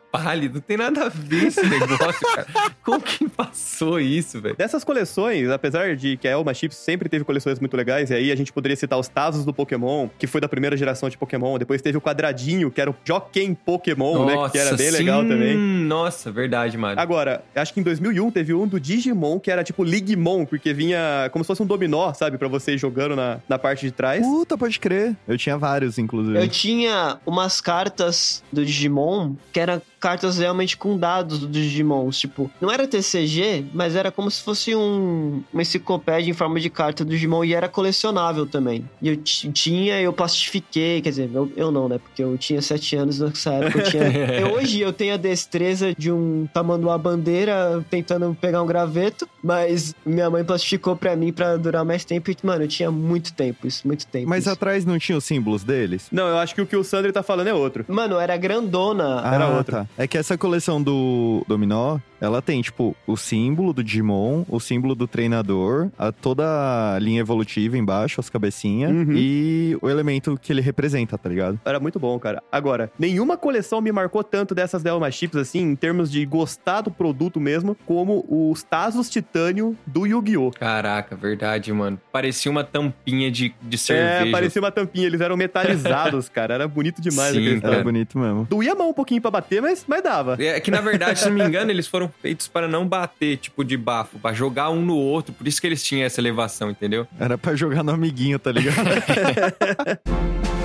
Não tem nada a ver esse [laughs] negócio, cara. Como que passou isso, velho? Dessas coleções, apesar de que a Elma Chips sempre teve coleções muito legais, e aí a gente poderia citar os Tazos do Pokémon, que foi da primeira geração de Pokémon, depois teve o Quadradinho, que era o Joken Pokémon, né, que era bem sim. legal também. Nossa, verdade, Mário. Agora, acho que em 2001 teve um do Digimon, que era tipo Ligmon, porque vinha como se fosse um dominó, sabe? Pra você ir jogando na, na parte de trás. Puta, pode crer. Eu tinha vários, inclusive. Eu tinha umas cartas do Digimon que eram cartas realmente com dados dos Digimons. Tipo, não era TCG, mas era como se fosse um, uma enciclopédia em forma de carta do Digimon e era colecionável também. E eu ti- tinha, eu plastifiquei, quer dizer, eu, eu não, né? Porque eu tinha sete anos nessa época. Eu tinha, [laughs] eu- hoje eu tenho a destreza de um tamanduá bandeira tentando pegar um graveto, mas minha mãe plastificou pra mim pra durar mais tempo. E, mano, eu tinha muito tempo isso, muito tempo. Mas isso. atrás não tinha os símbolos deles? Não, eu acho que o que o Sandri tá falando é outro. Mano, era grandona. Era ah, outra. tá. É que essa coleção do Dominó, ela tem, tipo, o símbolo do Digimon, o símbolo do treinador, a, toda a linha evolutiva embaixo, as cabecinhas, Uhum. e o elemento que ele representa, tá ligado? Era muito bom, cara. Agora, nenhuma coleção me marcou tanto dessas Delma Chips, assim, em termos de gostar do produto mesmo, como os Tazos Titânio do Yu-Gi-Oh! Caraca, verdade, mano. Parecia uma tampinha de, de cerveja. É, parecia uma tampinha, eles eram metalizados, [laughs] cara. Era bonito demais Sim. Era bonito mesmo. Doía a mão um pouquinho pra bater, mas, mas dava. É que, na verdade, se não me engano, eles foram feitos para não bater, tipo, de bafo, pra jogar um no outro. Por isso que eles tinham essa elevação, entendeu? Era pra jogar no amiguinho, tá ligado? [laughs]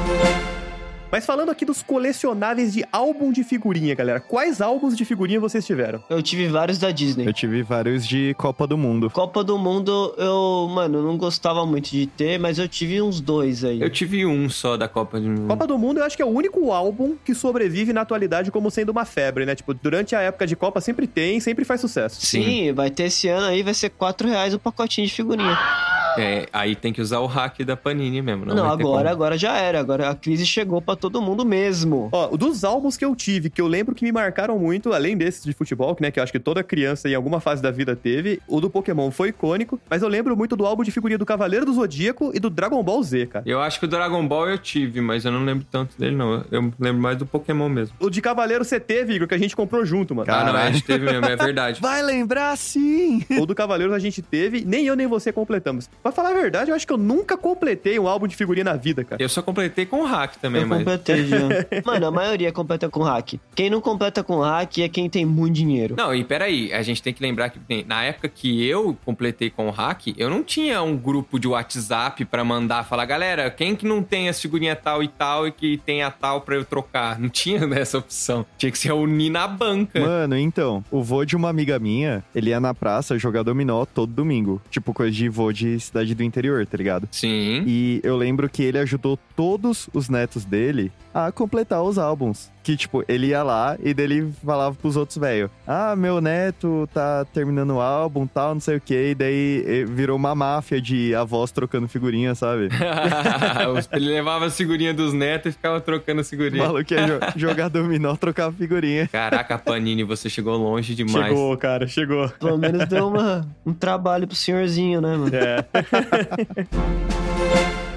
Mas falando aqui dos colecionáveis de álbum de figurinha, galera. Quais álbuns de figurinha vocês tiveram? Eu tive vários da Disney. Eu tive vários de Copa do Mundo. Copa do Mundo, eu, mano, não gostava muito de ter, mas eu tive uns dois aí. Eu tive um só da Copa do Mundo. Copa do Mundo, eu acho que é o único álbum que sobrevive na atualidade como sendo uma febre, né? Tipo, durante a época de Copa sempre tem, sempre faz sucesso. Sim, vai ter esse ano aí, vai ser 4 reais o pacotinho de figurinha. É, aí tem que usar o hack da Panini mesmo. Não, Não, agora, agora já era. Agora a crise chegou pra todo mundo mesmo. Ó, dos álbuns que eu tive, que eu lembro que me marcaram muito, além desses de futebol, que, né, que eu acho que toda criança em alguma fase da vida teve, o do Pokémon foi icônico, mas eu lembro muito do álbum de figurinha do Cavaleiro do Zodíaco e do Dragon Ball Z, cara. Eu acho que o Dragon Ball eu tive, mas eu não lembro tanto dele, não. Eu lembro mais do Pokémon mesmo. O de Cavaleiro você teve, Igor, que a gente comprou junto, mano. Ah, não, a Caralho. gente teve mesmo, é verdade. Vai lembrar sim! [laughs] O do Cavaleiros a gente teve, nem eu nem você completamos. Pra falar a verdade, eu acho que eu nunca completei um álbum de figurinha na vida, cara. Eu só completei com o hack também, Eu mas. Completei [laughs] já. Mano, a maioria completa com hack. Quem não completa com hack é quem tem muito dinheiro. Não, e peraí, a gente tem que lembrar que tem- na época que eu completei com o hack, eu não tinha um grupo de WhatsApp pra mandar falar, galera, quem que não tem a figurinha tal e tal e que tem a tal pra eu trocar? Não tinha [laughs] essa opção. Tinha que se reunir na banca. Mano, então, o vô de uma amiga minha, ele ia na praça jogar dominó todo domingo. Tipo, coisa de vô de cidade do interior, tá ligado? Sim. E eu lembro que ele ajudou todos os netos dele a completar os álbuns. Que, tipo, ele ia lá e dele falava pros outros velhos: Ah, meu neto tá terminando o álbum, tal, não sei o quê. E daí virou uma máfia de avós trocando figurinha, sabe? [laughs] Ele levava a figurinha dos netos e ficava trocando a O figurinha. maluco ia jo- [laughs] jogar dominó, trocar figurinha. Caraca, Panini, você chegou longe demais. Chegou, cara, chegou. Pelo menos deu uma, um trabalho pro senhorzinho, né, mano? É. [laughs]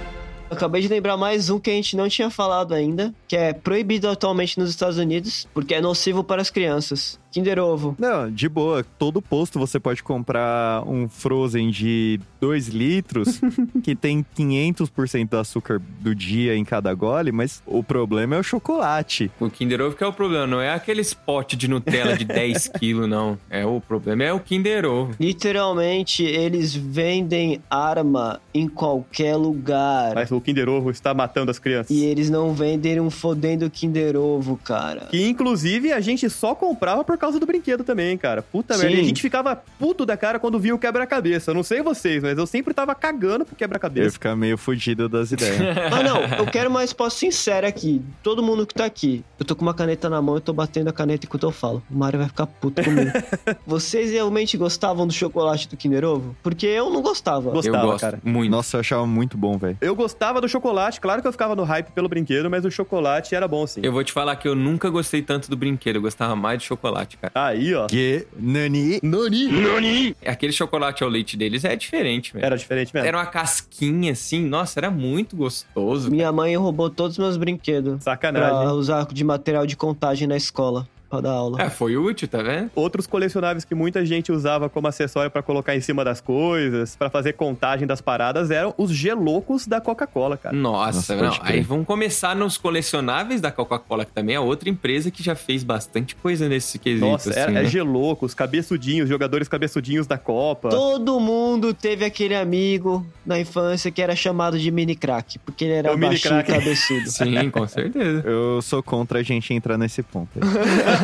Acabei de lembrar mais um que a gente não tinha falado ainda, que é proibido atualmente nos Estados Unidos, porque é nocivo para as crianças. Kinder Ovo. Não, de boa. Todo posto você pode comprar um Frozen de 2 litros [laughs] que tem 500% do açúcar do dia em cada gole, mas o problema é o chocolate. O Kinder Ovo que é o problema, não é aqueles pote de Nutella de [laughs] 10 quilos, não. É o problema é o Kinder Ovo. Literalmente, eles vendem arma em qualquer lugar. Mas o Kinder Ovo está matando as crianças. E eles não vendem um fodendo Kinder Ovo, cara. Que inclusive a gente só comprava por causa do brinquedo também, cara. Puta Sim. merda. E a gente ficava puto da cara quando via o quebra-cabeça. Eu não sei vocês, mas eu sempre tava cagando pro Eu ia quebra-cabeça. ficar meio fudido das ideias. [laughs] Ah, não, eu quero uma resposta sincera aqui. Todo mundo que tá aqui. Eu tô com uma caneta na mão e tô batendo a caneta enquanto eu falo. O Mario vai ficar puto comigo. [laughs] Vocês realmente gostavam do chocolate do Kinder Ovo? Porque eu não gostava. Gostava, eu gosto cara. muito. Nossa, eu achava muito bom, velho. Eu gostava do chocolate, claro que eu ficava no hype pelo brinquedo, mas o chocolate era bom sim. Eu vou te falar que eu nunca gostei tanto do brinquedo, eu gostava mais de chocolate, cara. Aí, ó. Que Nani. Nani! Aquele chocolate ao leite deles é diferente, velho. Era diferente mesmo. Era uma casquinha assim, nossa, era muito gostoso. Minha mãe roubou todos os meus brinquedos Sacanagem. pra usar de material de contagem na escola pra dar aula. É, foi útil, tá vendo? Outros colecionáveis que muita gente usava como acessório pra colocar em cima das coisas, pra fazer contagem das paradas, eram os gelocos da Coca-Cola, cara. Nossa, Nossa, não. Aí vamos começar nos colecionáveis da Coca-Cola, que também é outra empresa que já fez bastante coisa nesse quesito. Nossa, assim, é, né? é gelocos, cabeçudinhos, jogadores cabeçudinhos da Copa. Todo mundo teve aquele amigo na infância que era chamado de mini crack, porque ele era É o mini baixinho e crack. cabeçudo. Sim, com certeza. Eu sou contra a gente entrar nesse ponto. aí. [laughs]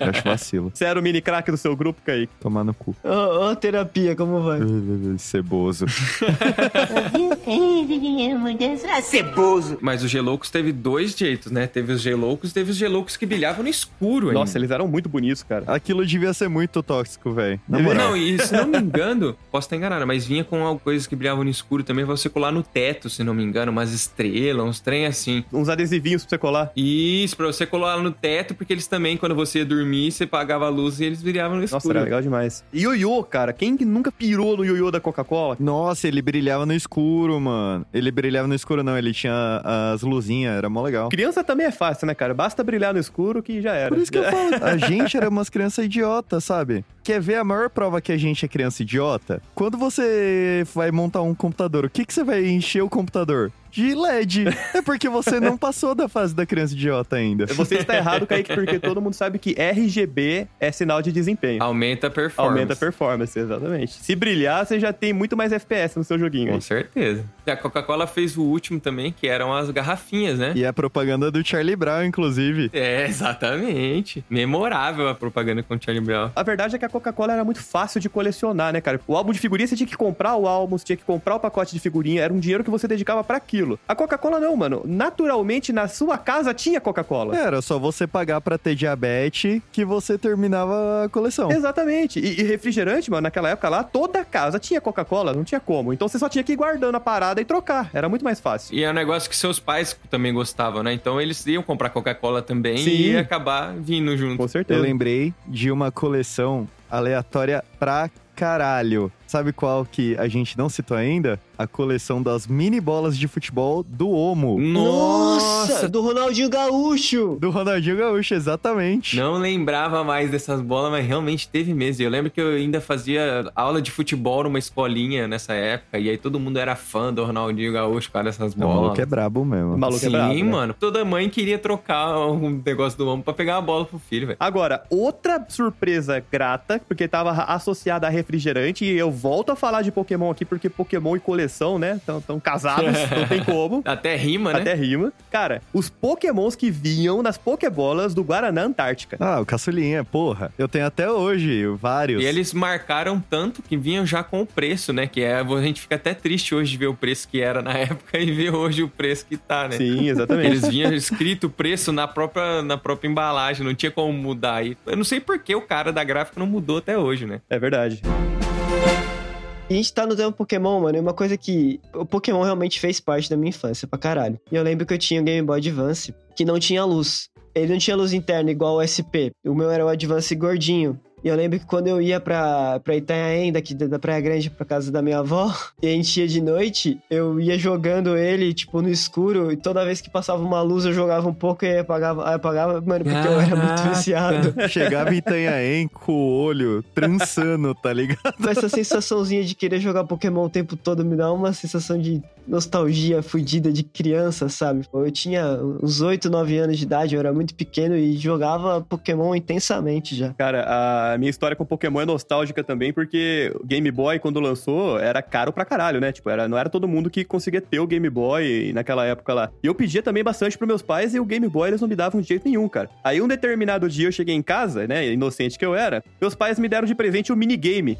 Eu acho vacilo. Você era o mini craque do seu grupo, Kaique? Tomar no cu. Ó, ó a terapia, como vai? Ceboso. Ceboso. Mas os Geloucos teve dois jeitos, né? Teve os Geloucos e teve os Geloucos que brilhavam no escuro ainda. Nossa, eles eram muito bonitos, cara. Aquilo devia ser muito tóxico, velho. Não, e se não me engano, posso estar enganado, mas vinha com algumas coisas que brilhavam no escuro também, pra você colar no teto, se não me engano, umas estrelas, uns trem assim. Uns adesivinhos pra você colar. Isso, pra você colar no teto, porque eles também, quando você ia dormir, você pagava a luz e eles brilhavam no Nossa, escuro. era legal demais. E ioiô, cara. Quem que nunca pirou no ioiô da Coca-Cola? Nossa, ele brilhava no escuro, mano. Ele brilhava no escuro, não. Ele tinha as luzinhas, era mó legal. Criança também é fácil, né, cara? Basta brilhar no escuro que já era. Por isso que eu falo, [laughs] a gente era umas crianças idiotas, sabe? Quer ver a maior prova que a gente é criança idiota? Quando você vai montar um computador, o que, que você vai encher o computador? De LED. É porque você não passou da fase da criança idiota ainda. Você está errado, Kaique, porque todo mundo sabe que RGB é sinal de desempenho. Aumenta a performance. Aumenta a performance, exatamente. Se brilhar, você já tem muito mais FPS no seu joguinho. Com aí. certeza. E a Coca-Cola fez o último também, que eram as garrafinhas, né? E a propaganda do Charlie Brown, inclusive. É, exatamente. Memorável a propaganda com o Charlie Brown. A verdade é que a Coca-Cola era muito fácil de colecionar, né, cara? O álbum de figurinha você tinha que comprar o álbum, você tinha que comprar o pacote de figurinha, era um dinheiro que você dedicava pra aquilo. A Coca-Cola não, mano. Naturalmente, na sua casa tinha Coca-Cola. Era só você pagar pra ter diabetes que você terminava a coleção. Exatamente. E, e refrigerante, mano, naquela época lá, toda casa tinha Coca-Cola, não tinha como. Então você só tinha que ir guardando a parada e trocar. Era muito mais fácil. E é um negócio que seus pais também gostavam, né? Então eles iam comprar Coca-Cola também Sim. e ia acabar vindo junto. Com Eu certeza. lembrei de uma coleção aleatória pra caralho. Sabe qual que a gente não citou ainda? A coleção das mini bolas de futebol do Omo. Nossa, do Ronaldinho Gaúcho. Do Ronaldinho Gaúcho, exatamente. Não lembrava mais dessas bolas, mas realmente teve mesmo. Eu lembro que eu ainda fazia aula de futebol numa escolinha nessa época, e aí todo mundo era fã do Ronaldinho Gaúcho por causa dessas O bolas. maluco é brabo mesmo. O maluco Sim, é brabo, né? mano. Toda mãe queria trocar um negócio do homem pra pegar uma bola pro filho, velho. Agora, outra surpresa grata, porque tava associada a refrigerante, e eu volto a falar de Pokémon aqui, porque Pokémon e coleção, né, estão casados, [laughs] não tem como. Até rima, né? Até rima. Cara, os Pokémons que vinham nas Pokébolas do Guaraná Antártica. Ah, o caçulinha, porra. Eu tenho até hoje vários. E eles marcaram tanto que vinham já com o preço, né? Que é, a gente fica até triste hoje de ver o preço que era na [laughs] época e ver hoje o preço que tá, né? Sim, exatamente. Eles vinham escrito o preço na própria, na própria embalagem, não tinha como mudar aí. Eu não sei por que o cara da gráfica não mudou até hoje, né? É verdade. E a gente tá no tema Pokémon, mano, e uma coisa que o Pokémon realmente fez parte da minha infância pra caralho. E eu lembro que eu tinha o Game Boy Advance, que não tinha luz. Ele não tinha luz interna igual o SP. O meu era o Advance gordinho. E eu lembro que quando eu ia pra, pra Itanhaém, daqui da da Praia Grande, pra casa da minha avó, [laughs] e a gente ia de noite, eu ia jogando ele, tipo, no escuro, e toda vez que passava uma luz eu jogava um pouco e apagava, apagava mano, porque eu era muito Caraca. viciado. [laughs] Chegava em Itanhaém com o olho trançando, tá ligado? Essa sensaçãozinha de querer jogar Pokémon o tempo todo me dá uma sensação de nostalgia fudida de criança, sabe? Eu tinha uns 8, 9 anos de idade, eu era muito pequeno e jogava Pokémon intensamente já. Cara, a minha história com Pokémon é nostálgica também, porque o Game Boy, quando lançou, era caro pra caralho, né? Tipo, era, não era todo mundo que conseguia ter o Game Boy naquela época lá. E eu pedia também bastante pros meus pais e o Game Boy eles não me davam de jeito nenhum, cara. Aí um determinado dia eu cheguei em casa, né? Inocente que eu era, meus pais me deram de presente o minigame.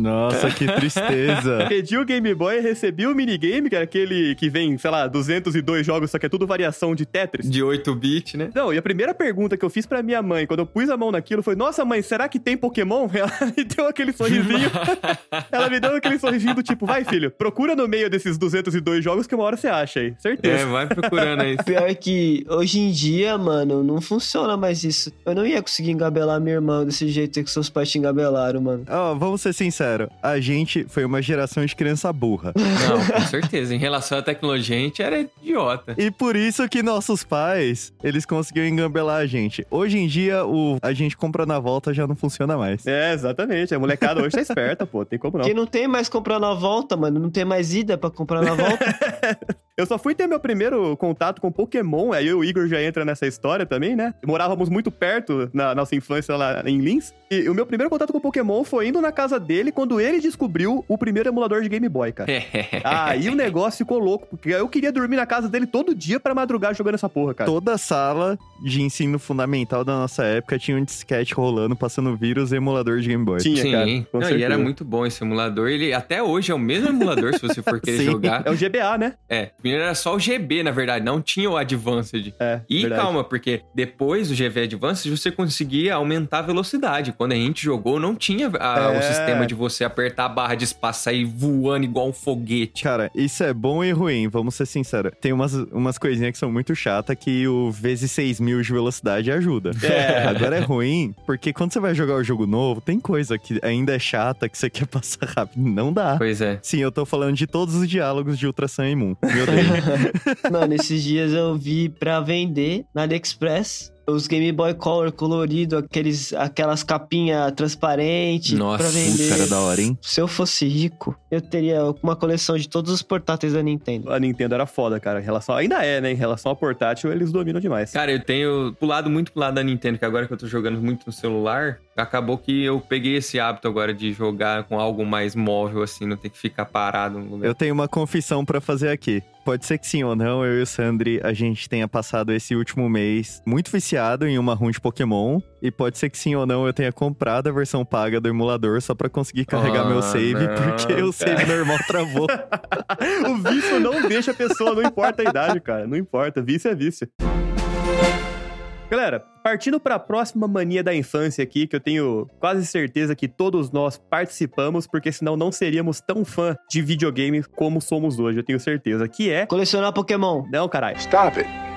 Nossa, que [laughs] tristeza. Pedi o Game Boy e recebi o minigame, que é aquele que vem, sei lá, 202 jogos, só que é tudo variação de Tetris. De 8-bit, né? Não, e a primeira pergunta que eu fiz pra minha mãe, quando eu pus a mão naquilo, foi: Nossa, mãe, será que tem Pokémon? [laughs] Ela me deu aquele sorrisinho. [laughs] Ela me deu aquele sorrisinho do tipo: Vai, filho, procura no meio desses 202 jogos que uma hora você acha aí. É, Certeza. vai procurando aí. Pior que hoje em dia, mano, não funciona mais isso. Eu não ia conseguir engabelar minha irmã desse jeito que seus pais te engabelaram, mano. Ó, vamos ser sinceros. A gente foi uma geração de criança burra. Não, com certeza. Em relação à tecnologia, a gente era idiota. E por isso que nossos pais, eles conseguiam engambelar a gente. Hoje em dia, o a gente compra na volta já não funciona mais. É, exatamente. A molecada hoje tá esperta, pô. Tem como não. Quem não tem mais comprar na volta, mano, não tem mais ida pra comprar na volta. [laughs] Eu só fui ter meu primeiro contato com Pokémon, aí eu o Igor já entra nessa história também, né? Morávamos muito perto na nossa infância lá em Lins. E o meu primeiro contato com Pokémon foi indo na casa dele quando ele descobriu o primeiro emulador de Game Boy, cara. [laughs] Aí o negócio ficou louco, porque eu queria dormir na casa dele todo dia pra madrugar jogando essa porra, cara. Toda sala de ensino fundamental da nossa época tinha um disquete rolando, passando vírus e emulador de Game Boy. Tinha, cara. Sim. com Não, e era muito bom esse emulador. Ele até hoje é o mesmo emulador, se você for querer [laughs] Sim. jogar. É o GBA, né? É, primeiro era só o GB, na verdade, não tinha o Advanced. É. E verdade. calma, porque depois do GV Advanced você conseguia aumentar a velocidade. Quando a gente jogou, não tinha a- É. o sistema de você apertar a barra de espaço e voando igual um foguete. Cara, isso é bom e ruim, vamos ser sinceros. Tem umas, umas coisinhas que são muito chatas que o vezes 6 mil de velocidade ajuda. [laughs] É. [laughs] Agora é ruim, porque quando você vai jogar o jogo novo, tem coisa que ainda é chata, que você quer [laughs] passar rápido. Não dá. Pois é. Sim, eu tô falando de todos os diálogos de Ultra Sun e Moon. Meu. [laughs] Mano, esses dias eu vi pra vender na AliExpress os Game Boy Color colorido, aqueles, aquelas capinhas transparentes Nossa, pra vender. Cara, da hora, hein? Se eu fosse rico, eu teria uma coleção de todos os portáteis da Nintendo. A Nintendo era foda, cara. Em relação... Ainda é, né? Em relação ao portátil, eles dominam demais. Cara, eu tenho pulado muito pro lado da Nintendo, que agora que eu tô jogando muito no celular, acabou que eu peguei esse hábito agora de jogar com algo mais móvel, assim, não ter que ficar parado no lugar. Eu tenho uma confissão pra fazer aqui. Pode ser que sim ou não, eu e o Sandri, a gente tenha passado esse último mês muito viciado viciado em uma run de Pokémon. E pode ser que sim ou não eu tenha comprado a versão paga do emulador só pra conseguir carregar Ah, meu save, não, porque o save normal [laughs] travou. o vício não deixa a pessoa, não importa a idade, cara. Não importa. Vício é vício. Galera, partindo para a próxima mania da infância aqui, que eu tenho quase certeza que todos nós participamos, porque senão não seríamos tão fã de videogame como somos hoje, eu tenho certeza, que é... Colecionar Pokémon. Não, caralho. Stop it.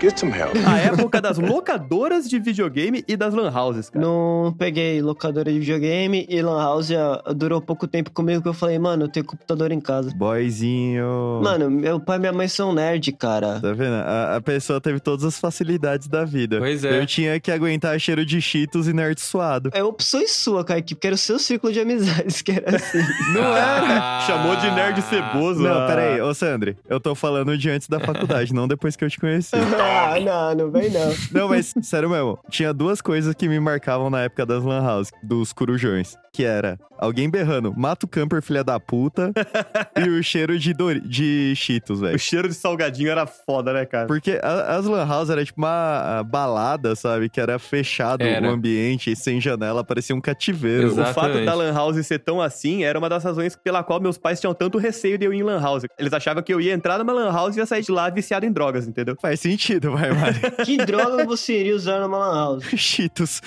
Get some help. A época das locadoras de videogame e das lan houses, cara. Não peguei locadora de videogame e Lan House já durou pouco tempo comigo que eu falei, mano, eu tenho computador em casa. Boyzinho. Mano, meu pai e minha mãe são nerd, cara. Tá vendo? A, a pessoa teve todas as facilidades da vida. Pois é. Eu tinha que aguentar cheiro de cheetos e nerd suado. É opções sua, Kaique, porque era o seu círculo de amizades que era assim. [laughs] Não Ah. é? Chamou de nerd ceboso. Não, ah. peraí, ô Sandri, eu tô falando de antes da faculdade, [laughs] não depois que eu te conheci. [laughs] ah, não, não vem não. [laughs] Não, mas sério mesmo, tinha duas coisas que me marcavam na época das lan house, dos corujões, que era alguém berrando, mata o camper filha da puta, e o cheiro de, Dori de Cheetos, O velho. cheiro de salgadinho era foda, né, cara? Porque a- as lan house era tipo uma balada, sabe? Que era fechado Era. o ambiente, sem janela, parecia um cativeiro. Exato. O fato Exatamente. da Lan House ser tão assim era uma das razões pela qual meus pais tinham tanto receio de eu ir em Lan House. Eles achavam que eu ia entrar numa Lan House e ia sair de lá viciado em drogas, entendeu? Faz sentido, vai, Mari. [laughs] Que droga você iria usar numa Lan House? Cheetos.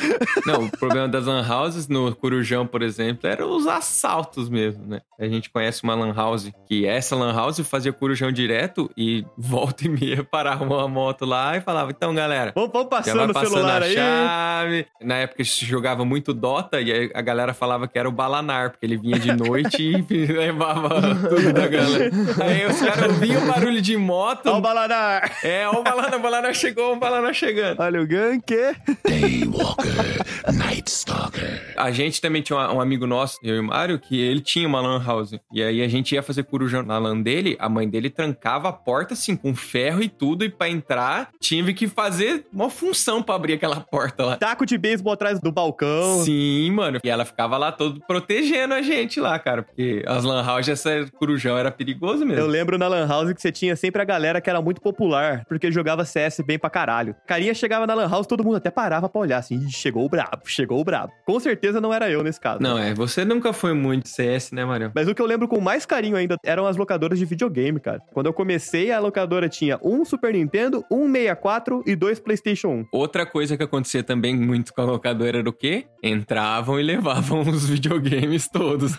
Não, o problema das lan houses no Corujão, por exemplo, era os assaltos mesmo, né? A gente conhece uma lan house que essa lan house fazia Corujão direto e [laughs] volta e meia parava uma moto lá e falava, então galera, Vamos, vamos passando vai o passando celular a aí. chave. Na época se jogava muito Dota e aí a galera falava que era o Balanar, porque ele vinha de noite e [laughs] levava tudo da galera. Aí os caras ouviam o barulho de moto. Ó o Balanar! É, ó o Balanar, o Balanar chegou, o Balanar chegando. Olha o gank. A gente também tinha um amigo nosso, eu e o Mário, que ele tinha uma lan house. E aí a gente ia fazer corujão na lan dele, a mãe dele trancava a porta assim, com ferro e tudo, e pra entrar, tive que fazer uma função pra abrir aquela porta lá. Taco de beisebol atrás do balcão. Sim, mano. E ela ficava lá todo protegendo a gente lá, cara. Porque as lan houses, essa corujão era perigoso mesmo. Eu lembro na Lan House que você tinha sempre a galera que era muito popular, porque jogava CS bem pra caralho. Carinha chegava na Lan House, todo mundo até parava pra olhar assim, "Ih, chegou o brabo, chegou o brabo. Com certeza não era eu nesse caso. Não, é, você nunca foi muito CS, né, Marião? Mas o que eu lembro com mais carinho ainda eram as locadoras de videogame, cara. Quando eu comecei, a locadora tinha um Super Nintendo, um 64 e dois PlayStation 1. Outra coisa que acontecia também muito com a locadora era o quê? Entravam e levavam [laughs] os videogames todos.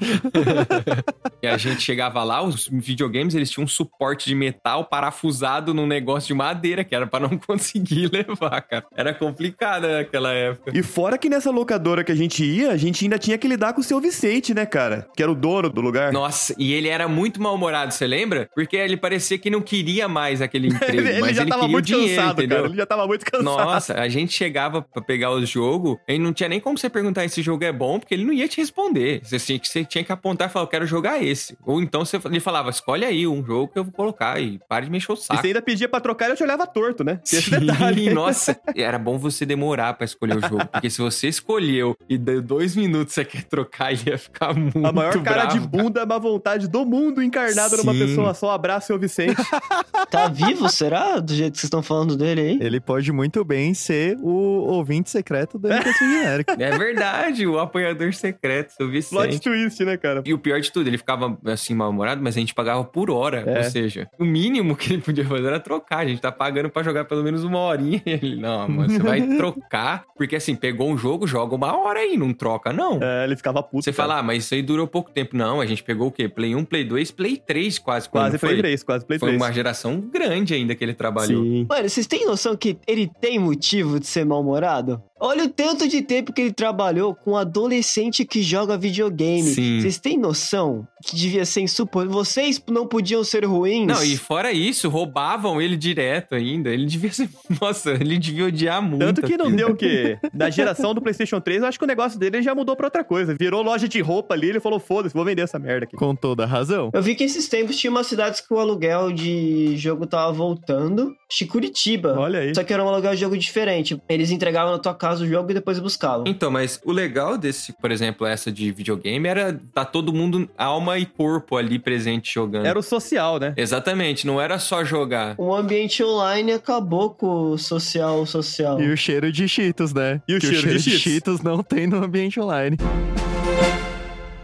[laughs] e a gente chegava lá, os videogames, eles tinham um suporte de metal parafusado num negócio de madeira, que era pra não [laughs] conseguir levar, cara. Era complicado naquela época. E fora que nessa locadora que a gente ia, a gente ainda tinha que lidar com o seu Vicente, né, cara? Que era o dono do lugar. Nossa, e ele era muito mal-humorado, você lembra? Porque ele parecia que não queria mais aquele [laughs] emprego, ele, ele mas já ele tava queria o muito dinheiro, cansado, entendeu? cara. Ele já tava muito cansado. Nossa, a gente chegava pra pegar os jogos e não tinha nem como você perguntar se esse jogo é bom, porque ele não ia te responder. Você tinha que, você tinha que apontar e falar, eu quero jogar esse. Ou então você, ele falava, escolhe aí um jogo que eu vou colocar e pare de me encher o E saco. você ainda pedia pra trocar e eu te olhava torto, né? [laughs] Tinha esse Sim, detalhe. nossa, era bom você demorar pra escolher o jogo, porque se você escolheu e deu dois minutos você quer trocar, [laughs] ia ficar muito A maior cara bravo. de bunda, má vontade do mundo encarnada numa pessoa só. Abraço, seu Vicente. [laughs] Tá vivo, será? Do jeito que vocês estão falando dele aí? Ele pode muito bem ser o ouvinte secreto do MPC Genérico. [laughs] É verdade, o apoiador secreto, seu Plot Vicente. twist, né, cara? E o pior de tudo, ele ficava assim mal-humorado, mas a gente pagava por hora. É. Ou seja, o mínimo que ele podia fazer era trocar. A gente tá pagando pra jogar pelo menos uma horinha. E ele, não, mano, você vai trocar. Porque assim, pegou um jogo, joga uma hora aí, não troca, não. É, ele ficava puto. Você fala, ah, mas isso aí durou pouco tempo. Não, a gente pegou o quê? Play 1, Play 2, Play 3 quase. Quase Play foi? 3, quase Play Foi 3. uma geração grande ainda que ele trabalhou. Sim. Mano, vocês têm noção que ele tem motivo de ser mal-humorado? Olha o tanto de tempo que ele trabalhou com um adolescente que joga videogame. Sim. Vocês têm noção que devia ser insuportável? Vocês não podiam ser ruins? Não, e fora isso, roubavam ele direto ainda. Ele devia ser. [laughs] Nossa, ele devia odiar muito. Tanto que não deu o quê? [laughs] Da geração do PlayStation 3, eu acho que o negócio dele já mudou pra outra coisa. Virou loja de roupa ali, ele falou: foda-se, vou vender essa merda aqui. Com toda razão. Eu vi que esses tempos tinha umas cidades que o aluguel de jogo tava voltando. Acho que Curitiba. Olha aí. Só que era um aluguel de jogo diferente. Eles entregavam na tua casa o jogo e depois buscavam. Então, mas o legal desse, por exemplo, essa de videogame era tá todo mundo alma e corpo ali presente jogando. Era o social, né? Exatamente, não era só jogar. O ambiente online acabou com o social social. E o cheiro de Cheetos, né? E o Que cheiro de Cheetos. Cheetos não tem no ambiente online.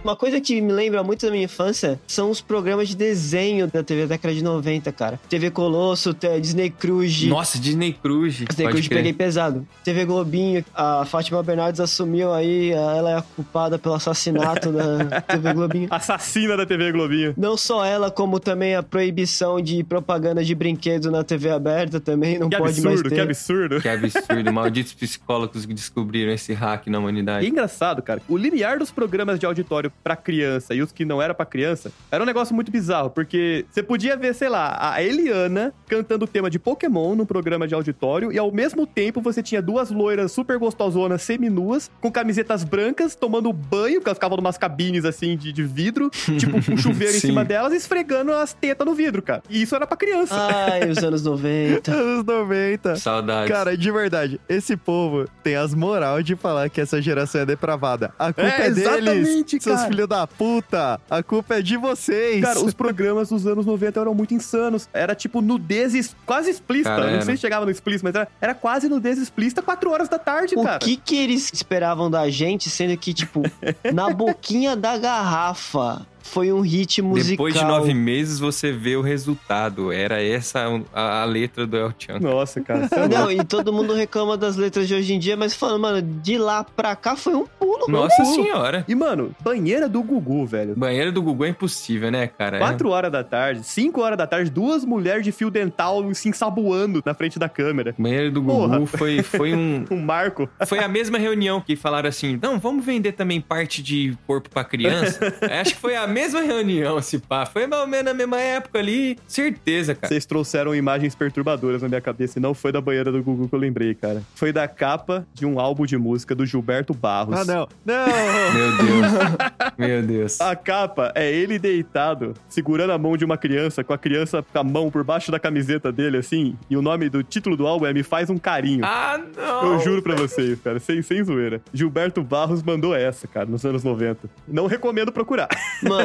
Uma coisa que me lembra muito da minha infância são os programas de desenho da TV da década de 90, cara. TV Colosso, Disney Cruz. Nossa, Disney Cruz. Disney Cruz peguei pesado. TV Globinho, a Fátima Bernardes assumiu aí, ela é a culpada pelo assassinato da [laughs] TV Globinho. Assassina da TV Globinho. Não só ela, como também a proibição de propaganda de brinquedos na TV aberta também, não Que pode mais absurdo, ter. que absurdo. Que absurdo, malditos psicólogos que descobriram esse hack na E humanidade. engraçado, cara. O limiar dos programas de auditório pra criança e os que não era pra criança era um negócio muito bizarro, porque você podia ver, sei lá, a Eliana cantando o tema de Pokémon num programa de auditório e ao mesmo tempo você tinha duas loiras super gostosonas seminuas com camisetas brancas tomando banho, porque elas ficavam numas cabines assim de, de vidro, [laughs] tipo com chuveiro em cima delas e esfregando as tetas no vidro, cara. E isso era pra criança. Ai, os anos 90. [laughs] Anos 90. Saudades. Cara, de verdade, esse povo tem as moral de falar que essa geração é depravada. A culpa É, é, deles, exatamente, seus filhos da puta. A culpa é de vocês. Cara, os programas dos anos 90 eram muito insanos. Era tipo nudez quase explícita. Cara, não sei se chegava no explícito, mas era, era quase nudez explícita 4 horas da tarde, O cara. que que eles esperavam da gente, sendo que, tipo, [laughs] na boquinha da garrafa foi um hit musical. Depois de nove meses, você vê o resultado. Era essa a, a letra do El Chan. Nossa, cara. é. Não, e todo mundo reclama das letras de hoje em dia, mas falando, mano, de lá pra cá foi um pulo. Nossa pulo. senhora. E, mano, banheira do Gugu, velho. Banheiro do Gugu é impossível, né, cara? É. 4 horas da tarde, 5 horas da tarde, duas mulheres de fio dental se ensaboando na frente da câmera. Banheiro do Gugu Porra. foi, foi um. [laughs] Um marco. Foi a mesma reunião que falaram assim: não, vamos vender também parte de corpo pra criança. [laughs] Acho que foi a mesma reunião, se pá. Foi mais ou menos na mesma época ali. Certeza, cara. Vocês trouxeram imagens perturbadoras na minha cabeça e não foi da banheira do Gugu que eu lembrei, cara. Foi da capa de um álbum de música do Gilberto Barros. Ah, não. Não! [laughs] Meu Deus. Meu Deus. A capa é ele deitado, segurando a mão de uma criança, com a criança com a mão por baixo da camiseta dele, assim. E o nome do título do álbum é Me Faz um Carinho. Ah, não. Eu juro pra vocês, cara, sem, sem zoeira. Gilberto Barros mandou essa, cara, nos anos 90. Não recomendo procurar. Mano,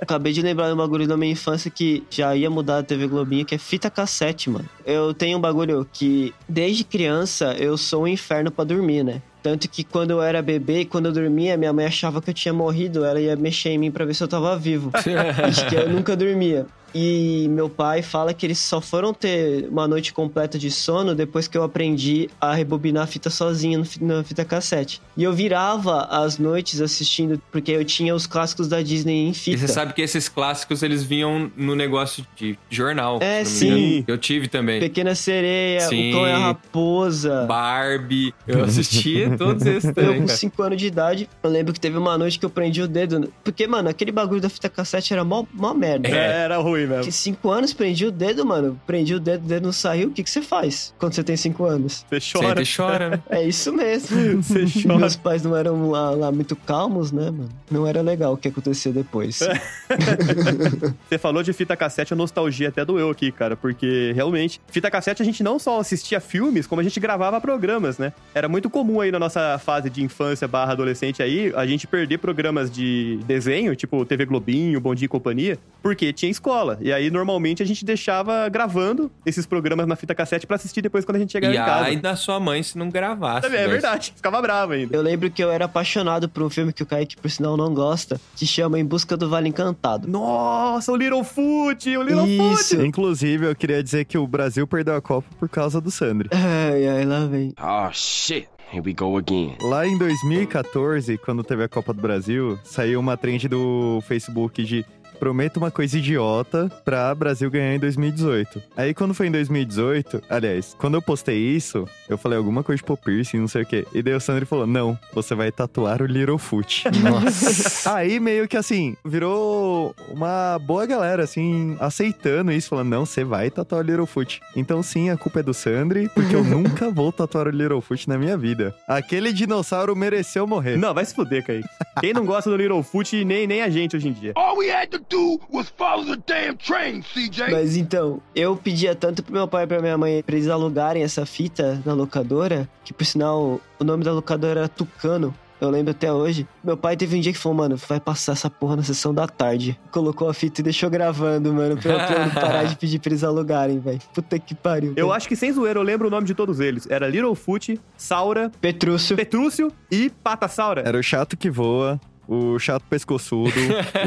acabei de lembrar de um bagulho da minha infância que já ia mudar a TV Globinho, que é fita cassete, mano. Eu tenho um bagulho que, desde criança, eu sou um inferno pra dormir, né? Tanto que quando eu era bebê, quando eu dormia, minha mãe achava que eu tinha morrido, ela ia mexer em mim pra ver se eu tava vivo. [laughs] E que eu nunca dormia. E meu pai fala que eles só foram ter uma noite completa de sono depois que eu aprendi a rebobinar a fita sozinho no fi- na fita cassete. E eu virava as noites assistindo, porque eu tinha os clássicos da Disney em E fita. você sabe que esses clássicos eles vinham no negócio de jornal. É, sim. Eu tive também. Pequena Sereia, Sim. O Cão e a Raposa. Barbie. Eu assistia [laughs] todos esses Eu também, com cara. 5 anos de idade, eu lembro que teve uma noite que eu prendi o dedo. Porque, mano, aquele bagulho da fita cassete era mó, mó merda. É. Era ruim mesmo. Que 5 anos, prendi o dedo, mano. Prendi o dedo, o dedo não saiu. O que, que você faz quando você tem 5 anos? Você chora. Sempre chora, né? É isso mesmo. [laughs] Você chora. Meus pais não eram lá, lá muito calmos, né, mano? Não era legal o que aconteceu depois. [laughs] Você falou de fita cassete, a nostalgia até doeu aqui, cara, porque realmente, fita cassete a gente não só assistia filmes, como a gente gravava programas, né? Era muito comum aí na nossa fase de infância barra adolescente aí, a gente perder programas de desenho, tipo TV Globinho, Bom Dia e Companhia, porque tinha escola. E aí, normalmente, a gente deixava gravando esses programas na fita cassete pra assistir depois quando a gente chegava E em casa. ai da sua mãe se não gravasse. É verdade, ficava bravo ainda. Eu lembro que eu era apaixonado por um filme que o Kaique, por sinal, não gosta, que chama Em Busca do Vale Encantado. Nossa, o Littlefoot, o Littlefoot! Isso. Inclusive, eu queria dizer que o Brasil perdeu a Copa por causa do Sandri. Ai, ai, lá vem. Oh, shit. Here we go again. Lá em 2014, quando teve a Copa do Brasil, saiu uma trend do Facebook de prometo uma coisa idiota pra Brasil ganhar em 2018. Aí quando foi em 2018, aliás, quando eu postei isso, eu falei alguma coisa pop piercing, não sei o quê. E daí o Sandro falou: "Não, você vai tatuar o Littlefoot". [laughs] Nossa. Aí meio que assim, virou uma boa galera, assim, aceitando isso, falando, não, você vai tatuar o Littlefoot. Então sim, a culpa é do Sandri, porque eu [laughs] nunca vou tatuar o Littlefoot na minha vida. Aquele dinossauro mereceu morrer. Não, vai se fuder, Kaique. Quem não gosta do Littlefoot, nem, nem a gente hoje em dia. All we had to do was follow the damn train, CJ. Mas então, eu pedia tanto pro meu pai e pra minha mãe pra eles alugarem essa fita na locadora, que por sinal o nome da locadora era Tucano. Eu lembro até hoje. Meu pai teve um dia que falou, mano, vai passar essa porra na sessão da tarde. Colocou a fita e deixou gravando, mano, pra eu, eu não [laughs] parar de pedir pra eles alugarem, velho. Puta que pariu. Eu velho. acho que sem zoeira eu lembro o nome de todos eles. Era Littlefoot, Saura, Petrúcio. Petrúcio e Patassaura. Era o chato que voa, o chato pescoçudo,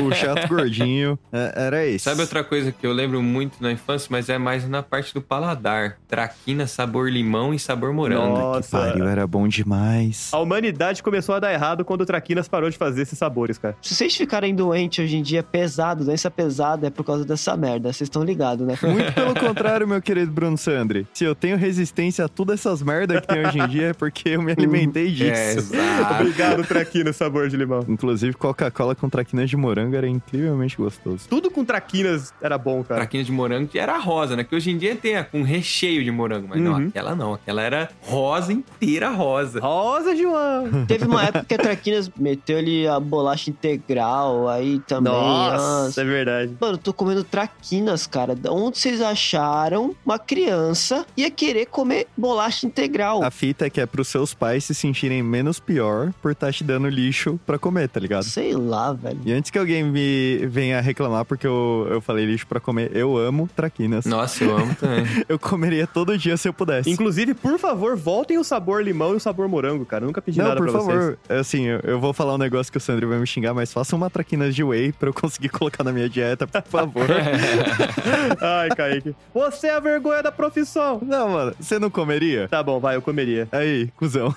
o chato gordinho. É, era esse. Sabe outra coisa que eu lembro muito na infância, mas é mais na parte do paladar? Traquina, sabor limão e sabor morango. Nossa. Pariu, era bom demais. A humanidade começou a dar errado quando o Traquinas parou de fazer esses sabores, cara. Se vocês ficarem doentes hoje em dia, pesado, doença pesada, é por causa dessa merda. Vocês estão ligados, né? Muito pelo contrário, meu querido Bruno Sandri. Se eu tenho resistência a todas essas merdas que tem hoje em dia, é porque eu me alimentei disso. É, exato. [laughs] Obrigado, Traquinas, sabor de limão. Inclusive, Coca-Cola com traquinas de morango era incrivelmente gostoso. Tudo com Traquinas era bom, cara. Traquina de morango que era rosa, né? Que hoje em dia tem a com recheio de morango. Mas não, Uhum. aquela não. Aquela era rosa inteira rosa. Rosa, João. [laughs] Teve uma época que a Traquinas meteu ali a bolacha integral, aí também. Nossa, é verdade. Mano, eu tô comendo traquinas, cara. Da onde vocês acharam uma criança ia querer comer bolacha integral? A fita é que é pros seus pais se sentirem menos pior por estar te dando lixo pra comer, tá ligado? Sei lá, velho. E antes que alguém me venha reclamar porque eu, eu falei lixo pra comer, eu amo traquinas. Nossa, eu amo também. [laughs] Eu comeria todo dia se eu pudesse. Inclusive, por favor, voltem o sabor limão e o sabor morango, cara. Eu nunca pedi Não, nada por pra vocês. favor. Assim, eu, eu vou falar um negócio que o Sandro vai me xingar, mas faça uma traquinas de whey pra eu conseguir [laughs] colocar na minha dieta, por favor. [laughs] Ai, Kaique. Você é a vergonha da profissão. não, mano, você não comeria? Tá bom, vai, eu comeria. Aí, cuzão.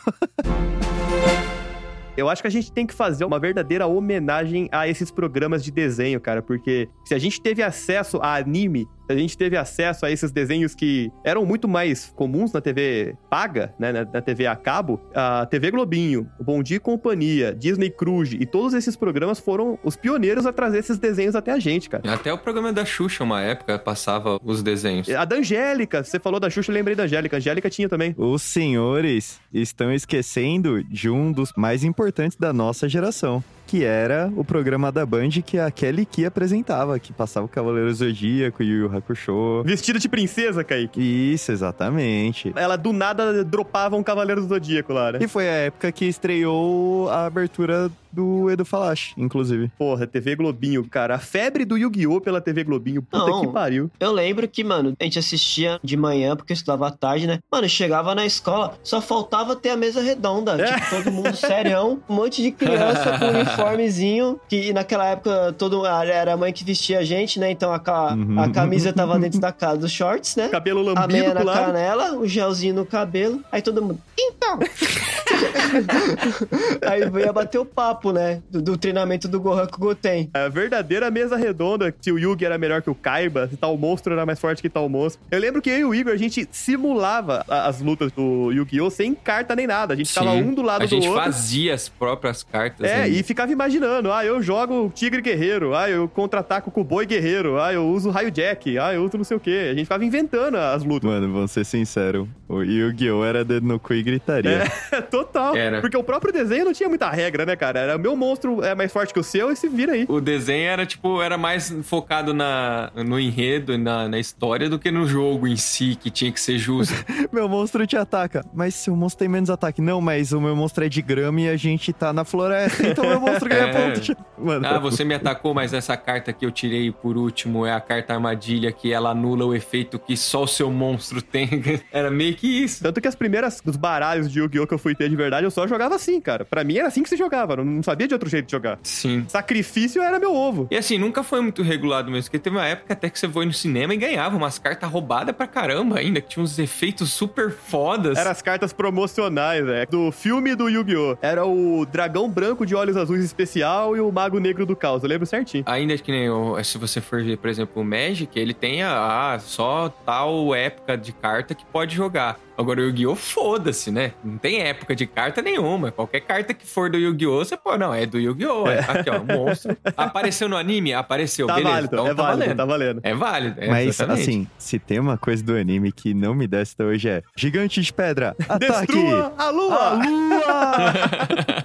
Eu acho que a gente tem que fazer uma verdadeira homenagem a esses programas de desenho, cara, porque se a gente teve acesso a anime, a gente teve acesso a esses desenhos que eram muito mais comuns na TV paga, né, na, TV a cabo, a TV Globinho, Bom Dia e Companhia, Disney Cruise e todos esses programas foram os pioneiros a trazer esses desenhos até a gente, cara. Até o programa da Xuxa, uma época, passava os desenhos. A da Angélica, você falou da Xuxa, eu lembrei da Angélica. A Angélica tinha também. Os senhores estão esquecendo de um dos mais importantes da nossa geração. Que era o programa da Band que a Kelly Ki apresentava, que passava o Cavaleiro Zodíaco e o Yu Hakusho. Vestida de princesa, Kaique. Isso, exatamente. Ela do nada dropava um Cavaleiro do Zodíaco lá, né? E foi a época que estreou a abertura do Edu Falache, inclusive. Porra, TV Globinho, cara. A febre do Yu-Gi-Oh! pela TV Globinho. Puta Não. que pariu. Eu lembro que, mano, a gente assistia de manhã, porque eu estudava à tarde, né? Mano, chegava na escola, só faltava ter a mesa redonda. É. Tipo, todo mundo serião, um monte de criança com [laughs] uniformezinho, que naquela época todo era a mãe que vestia a gente, né? Então a, ca- Uhum. a camisa tava [laughs] dentro da casa dos shorts, né? Cabelo A meia lambido na lado. canela, o gelzinho no cabelo. Aí todo mundo. Então! [laughs] aí veio bater o papo, né? Do, do treinamento do Gohan com o Goten. A verdadeira mesa redonda, se o Yugi era melhor que o Kaiba, se tal monstro era mais forte que tal monstro. Eu lembro que eu e o Igor, a gente simulava a- as lutas do Yu-Gi-Oh! sem carta nem nada. A gente tava Sim. um do lado A do gente outro. fazia as próprias cartas. É, né? e ficava imaginando, ah, eu jogo Tigre Guerreiro, ah, eu contra-ataco com o Boi Guerreiro, ah, eu uso Raio Jack, ah, eu uso não sei o quê. A gente ficava inventando as lutas. Mano, vamos ser sinceros. O Yu-Gi-Oh! era dedo no cu e gritaria. É, [laughs] total. Era. Porque o próprio desenho não tinha muita regra, né, cara? Era meu monstro é mais forte que o seu e se vira aí. O desenho era, tipo, era mais focado na, no enredo e na, na história do que no jogo em si, que tinha que ser justo. [laughs] Meu monstro te ataca. Mas seu monstro tem menos ataque. Não, mas o meu monstro é de grama e a gente tá na floresta. Então meu monstro [laughs] ganha É. ponto. Mano, Ah, você me atacou, mas essa carta que eu tirei por último é a carta armadilha, que ela anula o efeito que só o seu monstro tem. [laughs] Era meio que isso. Tanto que as primeiras dos baralhos de Yu-Gi-Oh! que eu fui ter de verdade, eu só jogava assim, cara. Pra mim era assim que se jogava, não sabia de outro jeito de jogar. Sim. Sacrifício era meu ovo. E assim, nunca foi muito regulado mesmo, porque teve uma época até que você foi no cinema e ganhava umas cartas roubadas pra caramba ainda, que tinha uns efeitos super fodas. Era as cartas promocionais, velho. Do filme do Yu-Gi-Oh! Era o dragão branco de olhos azuis especial e o mago negro do caos. Eu lembro certinho. Ainda que nem se você for ver, por exemplo, o Magic, ele tem a, ah, só tal época de carta que pode jogar. Agora o Yu-Gi-Oh! foda-se, né? Não tem época de carta nenhuma. Qualquer carta que for do Yu-Gi-Oh! você pô, não, é do Yu-Gi-Oh! É. Aqui, ó, monstro. Apareceu no anime? Apareceu, Tá beleza. válido, então é tá válido, valendo. tá valendo. É válido, é, Mas, exatamente. assim, se tem uma coisa do anime que não me desce até hoje é Gigante de Pedra, ataque! Destrua a lua! A lua!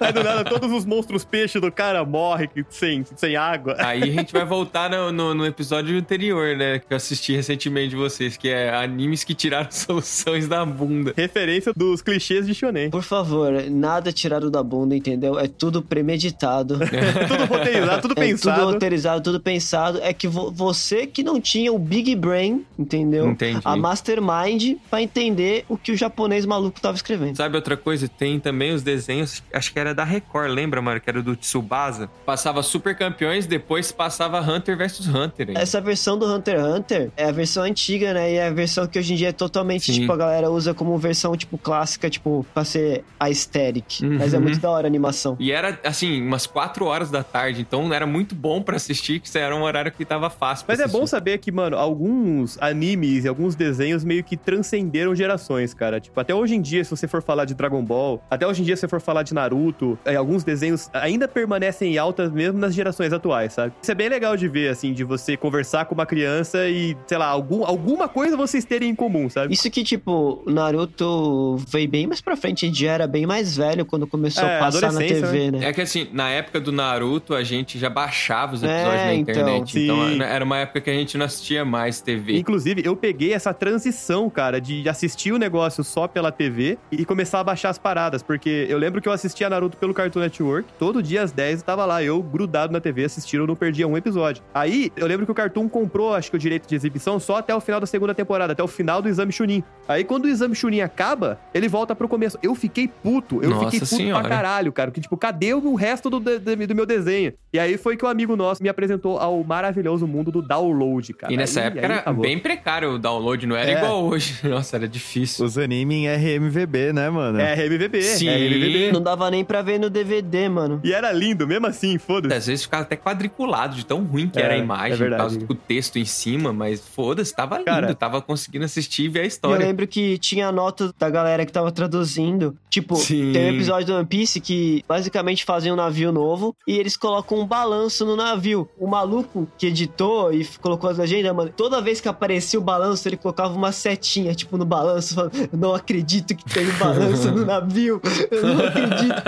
[laughs] Aí do nada, todos os monstros peixes do cara morrem sem, sem água. Aí a gente vai voltar no, no, no episódio anterior, né? Que eu assisti recentemente de vocês, que é animes que tiraram [laughs] soluções da bunda. Referência dos clichês de shonen. Por favor, nada tirado da bunda, entendeu? É tudo premeditado. [laughs] tudo roteirizado, tudo [laughs] É pensado. tudo roteirizado, tudo pensado. É que vo- você que não tinha o Big Brain, entendeu? Entendi. A Mastermind pra entender o que o japonês maluco tava escrevendo. Sabe outra coisa? Tem também os desenhos, acho que era da Record, lembra, mano? Que era do Tsubasa. Passava Super Campeões, depois passava Hunter vs Hunter. hein? Essa versão do Hunter x Hunter é a versão antiga, né? E é a versão que hoje em dia é totalmente, Sim. tipo, a galera usa como versão, tipo, clássica, tipo, pra ser aesthetic. Uhum. Mas é muito da hora a animação. E era, assim, umas 4 horas da tarde, então era muito bom pra assistir, que era um horário que tava fácil pra Mas é assistir. bom saber que, mano, alguns animes e alguns desenhos meio que transcenderam gerações, cara. Tipo, até hoje em dia, se você for falar de Dragon Ball, até hoje em dia, se você for falar de Naruto, é, alguns desenhos ainda permanecem em alta mesmo nas gerações atuais, sabe? Isso é bem legal de ver, assim, de você conversar com uma criança e, sei lá, algum, alguma coisa vocês terem em comum, sabe? Isso que, tipo, Naruto veio bem mais pra frente. A gente já era bem mais velho quando começou É, a passar na TV, né? É que assim, na época do Naruto, a gente já baixava os episódios É, na então, internet. Então, sim. era uma época que a gente não assistia mais TV. Inclusive, eu peguei essa transição, cara, de assistir o negócio só pela TV e começar a baixar as paradas, porque eu lembro que eu assistia Naruto pelo Cartoon Network, todo dia às 10 eu tava lá, eu grudado na TV assistindo, eu não perdia um episódio. Aí, eu lembro que o Cartoon comprou, acho que o direito de exibição só até o final da segunda temporada, até o final do Exame Chunin. Aí, quando o Exame Chunin acaba, ele volta pro começo. Eu fiquei puto, eu Nossa fiquei puto senhora. pra caralho, cara, que tipo, cadê o resto do, de- de- do meu desenho? E aí foi que o amigo nosso me apresentou ao maravilhoso mundo do download, cara. E nessa Aí- época aí era acabou. bem precário o download, não era É. igual hoje. [laughs] Nossa, era difícil. Os anime em RMVB, né, mano? É RMVB, Sim. é RMVB. Não dava nem pra ver no DVD, mano. E era lindo, mesmo assim, foda-se. Às vezes ficava até quadriculado de tão ruim que É, era a é imagem, verdade. por causa do texto em cima, mas foda-se, tava lindo, Cara- tava conseguindo assistir e ver a E eu história. lembro que tinha nota da galera que tava traduzindo. Tipo, Sim. tem um episódio do One Piece que basicamente fazem um navio novo e eles colocam um balanço no navio. O maluco que editou e colocou as legendas, mano, toda vez que aparecia o balanço, ele colocava uma setinha, tipo, no balanço, falando, "Eu não acredito que tem um balanço no [laughs] navio. Eu não acredito.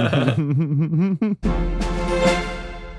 [laughs]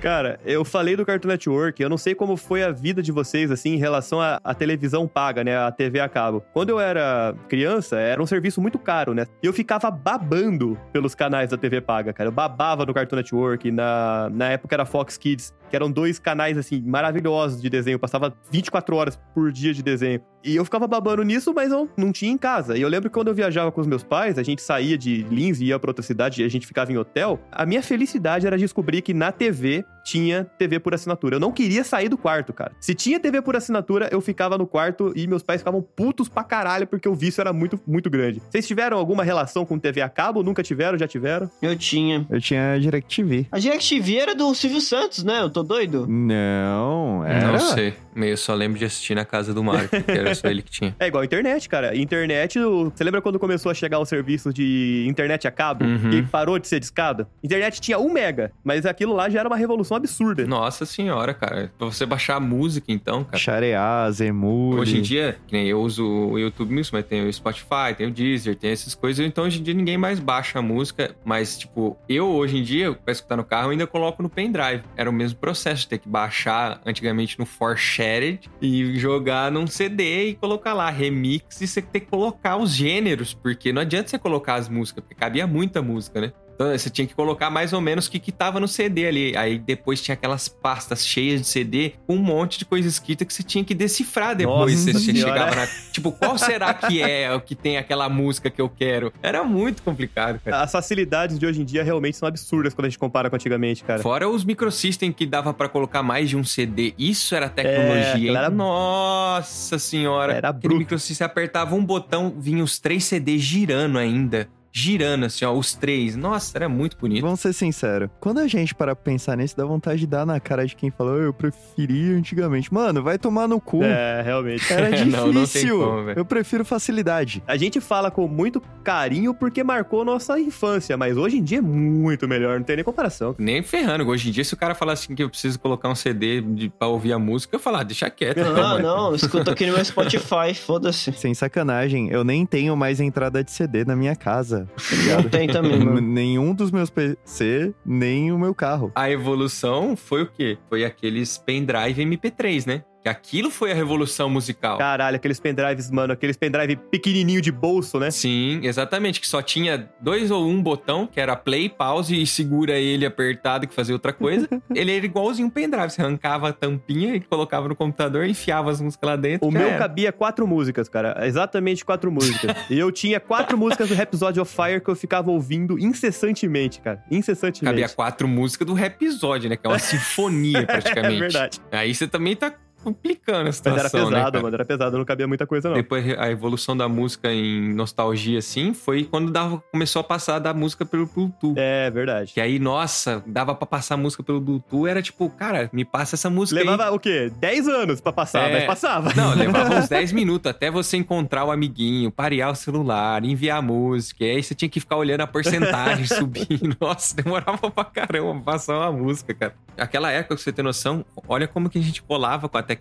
Cara, eu falei do Cartoon Network, eu não sei como foi a vida de vocês, assim, em relação à, à televisão paga, né? A TV a cabo. Quando eu era criança, era um serviço muito caro, né? E eu ficava babando pelos canais da TV paga, cara. Eu babava no Cartoon Network, na, na época era Fox Kids, que eram dois canais, assim, maravilhosos de desenho. Eu passava 24 horas por dia de desenho. E eu ficava babando nisso, mas eu não tinha em casa. E eu lembro que quando eu viajava com os meus pais, a gente saía de Lins e ia pra outra cidade e a gente ficava em hotel. A minha felicidade era descobrir que na TV tinha TV por assinatura. Eu não queria sair do quarto, cara. Se tinha TV por assinatura, eu ficava no quarto e meus pais ficavam putos pra caralho porque o vício era muito, muito grande. Vocês tiveram alguma relação com TV a cabo? Nunca tiveram? Já tiveram? Eu tinha. Eu tinha DirecTV. A DirecTV era do Silvio Santos, né? Eu tô doido? Não, era. Não sei. Eu só lembro de assistir na casa do Mário, que era só ele que tinha. [laughs] É igual a internet, cara. Internet, você lembra quando começou a chegar os serviços de internet a cabo? Uhum. Que parou de ser discado? Internet tinha um mega, mas aquilo lá já era uma revolução absurda. Nossa senhora, cara. Pra você baixar a música, então, cara. Sharear, Zemuri. Hoje em dia, nem eu uso o YouTube Music, mas tem o Spotify, tem o Deezer, tem essas coisas. Então, hoje em dia, ninguém mais baixa a música. Mas, tipo, eu, hoje em dia, pra escutar no carro, eu ainda coloco no pendrive. Era o mesmo processo, de ter que baixar antigamente no Forshared e jogar num CD e colocar lá remix. E você ter que colocar os gêneros, porque não adianta você colocar as músicas, porque cabia muita música, né? Então você tinha que colocar mais ou menos o que, que tava no CD ali. Aí depois tinha aquelas pastas cheias de CD com um monte de coisa escrita que você tinha que decifrar depois. Nossa você Senhora. chegava na. Tipo, qual será que é o que tem aquela música que eu quero? Era muito complicado, cara. As facilidades de hoje em dia realmente são absurdas quando a gente compara com antigamente, cara. Fora os microsystem que dava pra colocar mais de um CD. Isso era tecnologia. hein? era- Nossa senhora. Era bruto. microsystem apertava um botão, vinha os três CDs girando ainda. Girando, assim, ó, os três. Nossa, era muito bonito. Vamos ser sinceros. Quando a gente para pensar nisso, dá vontade de dar na cara de quem falou, eu preferia antigamente. Mano, vai tomar no cu. É, realmente. Era difícil. [laughs] Não, não tem como, eu prefiro facilidade. A gente fala com muito carinho porque marcou nossa infância, mas hoje em dia é muito melhor, não tem nem comparação. Nem ferrando. Hoje em dia, se o cara falar assim que eu preciso colocar um CD de, pra ouvir a música, eu falo, ah, deixa quieto. então, Não, mano. não, escuta aqui no meu Spotify, foda-se. Sem sacanagem, eu nem tenho mais entrada de CD na minha casa. Tá Não tem também, N- mano. [laughs] Nenhum dos meus PC, nem o meu carro. A evolução foi o quê? Foi aqueles pendrive MP3, né? Aquilo foi a revolução musical. Caralho, aqueles pendrives, mano, aqueles pendrive pequenininho de bolso, né? Sim, exatamente. Que só tinha dois ou um botão, que era play, pause e segura ele apertado que fazia outra coisa. [laughs] ele era igualzinho um pendrive. Você arrancava a tampinha e colocava no computador, enfiava as músicas lá dentro. O meu era. cabia quatro músicas, cara. Exatamente quatro músicas. [laughs] e eu tinha quatro músicas do Rhapsody of Fire que eu ficava ouvindo incessantemente, cara. Incessantemente. Cabia quatro músicas do episódio, né? Que é uma [laughs] sinfonia, praticamente. É verdade. Aí você também tá complicando a Mas situação, era pesado, né, mano. Era pesado, não cabia muita coisa, não. Depois a evolução da música em nostalgia, assim, foi quando dava, começou a passar da música pelo Bluetooth. É, verdade. Que aí, nossa, dava pra passar a música pelo Bluetooth, era tipo, cara, me passa essa música aí. Levava o quê? 10 anos pra passar, É. mas passava. Não, levava uns [laughs] 10 minutos até você encontrar o amiguinho, parear o celular, enviar a música. E aí você tinha que ficar olhando a porcentagem [laughs] subindo. Nossa, demorava pra caramba passar uma música, cara. Aquela época, pra você ter noção, olha como que a gente colava com a tecnologia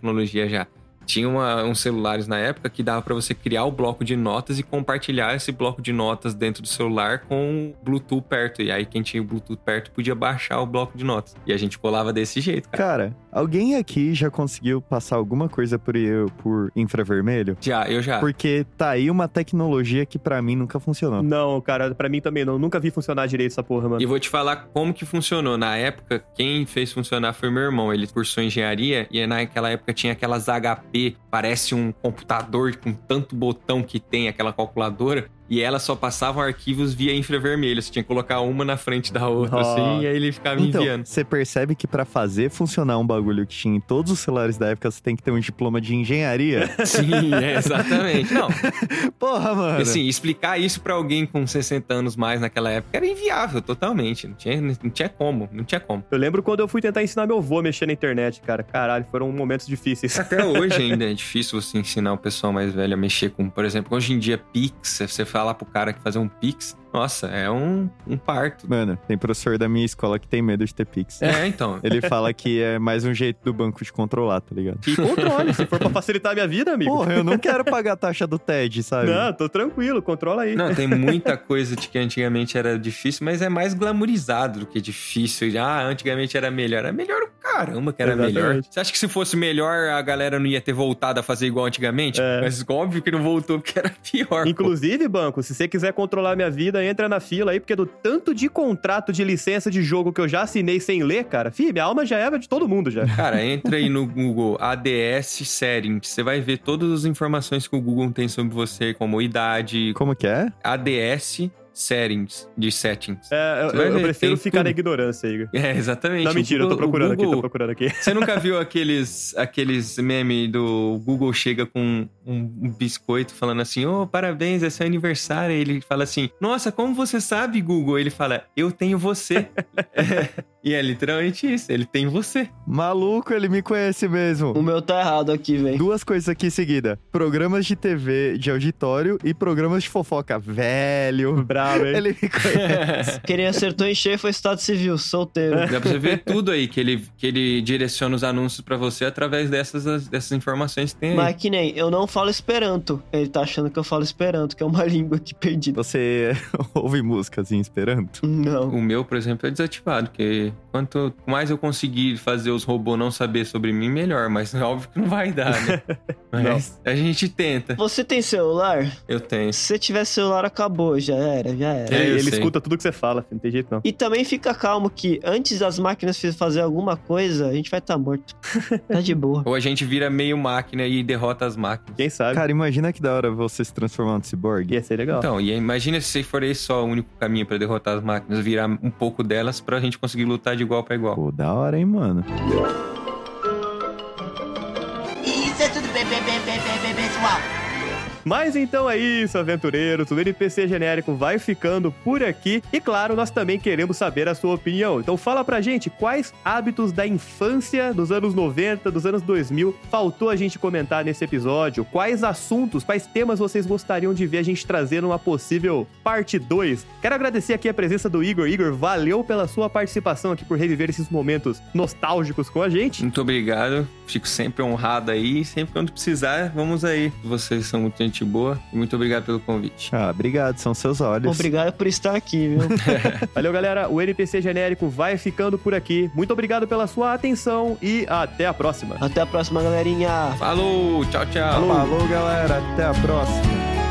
já. Tinha uma- uns celulares na época que dava pra você criar o bloco de notas e compartilhar esse bloco de notas dentro do celular com o Bluetooth perto. E aí quem tinha o Bluetooth perto podia baixar o bloco de notas. E a gente colava desse jeito, cara. Cara, alguém aqui já conseguiu passar alguma coisa por, eu- por infravermelho? Já, eu já. Porque tá aí uma tecnologia que pra mim nunca funcionou. Não, cara, pra mim também não. Nunca vi funcionar direito essa porra, mano. E vou te falar como que funcionou. Na época, quem fez funcionar foi meu irmão. Ele cursou engenharia e naquela época tinha aquelas HP, parece um computador com tanto botão que tem aquela calculadora. E elas só passavam arquivos via infravermelho. Você tinha que colocar uma na frente da outra, Nossa. assim, e aí ele ficava Então, enviando. você percebe que pra fazer funcionar um bagulho que tinha em todos os celulares da época, você tem que ter um diploma de engenharia? [laughs] Sim, é, exatamente. Não, [laughs] Porra, mano. assim, explicar isso pra alguém com 60 anos mais naquela época era inviável, totalmente. Não tinha, não tinha como, não tinha como. Eu lembro quando eu fui tentar ensinar meu avô a mexer na internet, cara. Caralho, foram momentos difíceis. Até hoje [laughs] ainda é difícil você ensinar o pessoal mais velho a mexer com, por exemplo, hoje em dia Pix, você falar pro cara que fazer um Pix, nossa, é um, um parto. Mano, tem professor da minha escola que tem medo de ter Pix. É, então. [laughs] Ele fala que é mais um jeito do banco de controlar, tá ligado? E controle, se for pra facilitar a minha vida, amigo. Porra, eu não quero pagar a taxa do TED, sabe? Não, tô tranquilo, controla aí. Não, tem muita coisa de que antigamente era difícil, mas é mais glamourizado do que difícil. Ah, antigamente era melhor. Era melhor o caramba que era Exatamente. melhor. Você acha que se fosse melhor, a galera não ia ter voltado a fazer igual antigamente? É. Mas óbvio que não voltou porque era pior. pô. Inclusive, banco, se você quiser controlar minha vida, entra na fila aí, porque do tanto de contrato de licença de jogo que eu já assinei sem ler, cara, fi, minha alma já era de todo mundo já. [laughs] Cara, entra aí no Google ADS Settings. Você vai ver todas as informações que o Google tem sobre você, como idade, Como que é? ADS Settings, de settings. É, eu, eu prefiro ficar tudo. na ignorância, Igor. [laughs] É, exatamente. Não, mentira, eu tô Google- procurando aqui, tô Google- procurando aqui. Você nunca [laughs] viu aqueles, aqueles memes do Google chega com um, biscoito falando assim, ô, parabéns, é seu aniversário. Aí ele fala assim, nossa, como você sabe, Google? Ele fala, eu tenho você. É, [laughs] e é literalmente isso, ele tem você. Maluco, ele me conhece mesmo. O meu tá errado aqui, velho. Duas coisas aqui em seguida: programas de TV de auditório e programas de fofoca. Velho. Bravo, hein? Ele me conhece. [laughs] Quem acertou em cheio foi Estado Civil, solteiro. Dá pra você ver tudo aí, que ele, que ele direciona os anúncios pra você através dessas, dessas informações que tem aí. Mas que nem, eu não falo Esperanto. Ele tá achando que eu falo Esperanto, que é uma [laughs] língua aqui perdida. Você [laughs] ouve músicas em Esperanto? Não. O meu, por exemplo, é desativado, porque quanto mais eu conseguir fazer os robôs não saber sobre mim, melhor. Mas é óbvio que não vai dar, né? Mas a gente tenta. Você tem celular? Eu tenho. Se você tiver celular, acabou. Já era, já era. É, ele escuta tudo que você fala, filho, não tem jeito não. E também fica calmo que antes das máquinas fazer alguma coisa, a gente vai estar morto. [laughs] Tá de boa. Ou a gente vira meio máquina e derrota as máquinas. Quem sabe? Cara, imagina que da hora você se transformar num cyborg. Ia ser legal. Então, e imagina se for esse só o único caminho pra derrotar as máquinas, virar um pouco delas pra gente conseguir lutar de igual pra igual. Pô, da hora, hein, mano? Mas então é isso, aventureiros. O NPC genérico vai ficando por aqui. E claro, nós também queremos saber a sua opinião. Então fala pra gente quais hábitos da infância dos anos 90, dos anos 2000 faltou a gente comentar nesse episódio. Quais assuntos, quais temas vocês gostariam de ver a gente trazer numa possível parte 2. Quero agradecer aqui a presença do Igor. Igor, valeu pela sua participação aqui por reviver esses momentos nostálgicos com a gente. Muito obrigado. Fico sempre honrado aí. Sempre quando precisar, vamos aí. Vocês são muito gente boa. E muito obrigado pelo convite. Ah, obrigado, são seus olhos. Obrigado por estar aqui, viu? [laughs] Valeu, galera. O NPC genérico vai ficando por aqui. Muito obrigado pela sua atenção e até a próxima. Até a próxima, galerinha. Falou, tchau, tchau. Falou, galera. Até a próxima.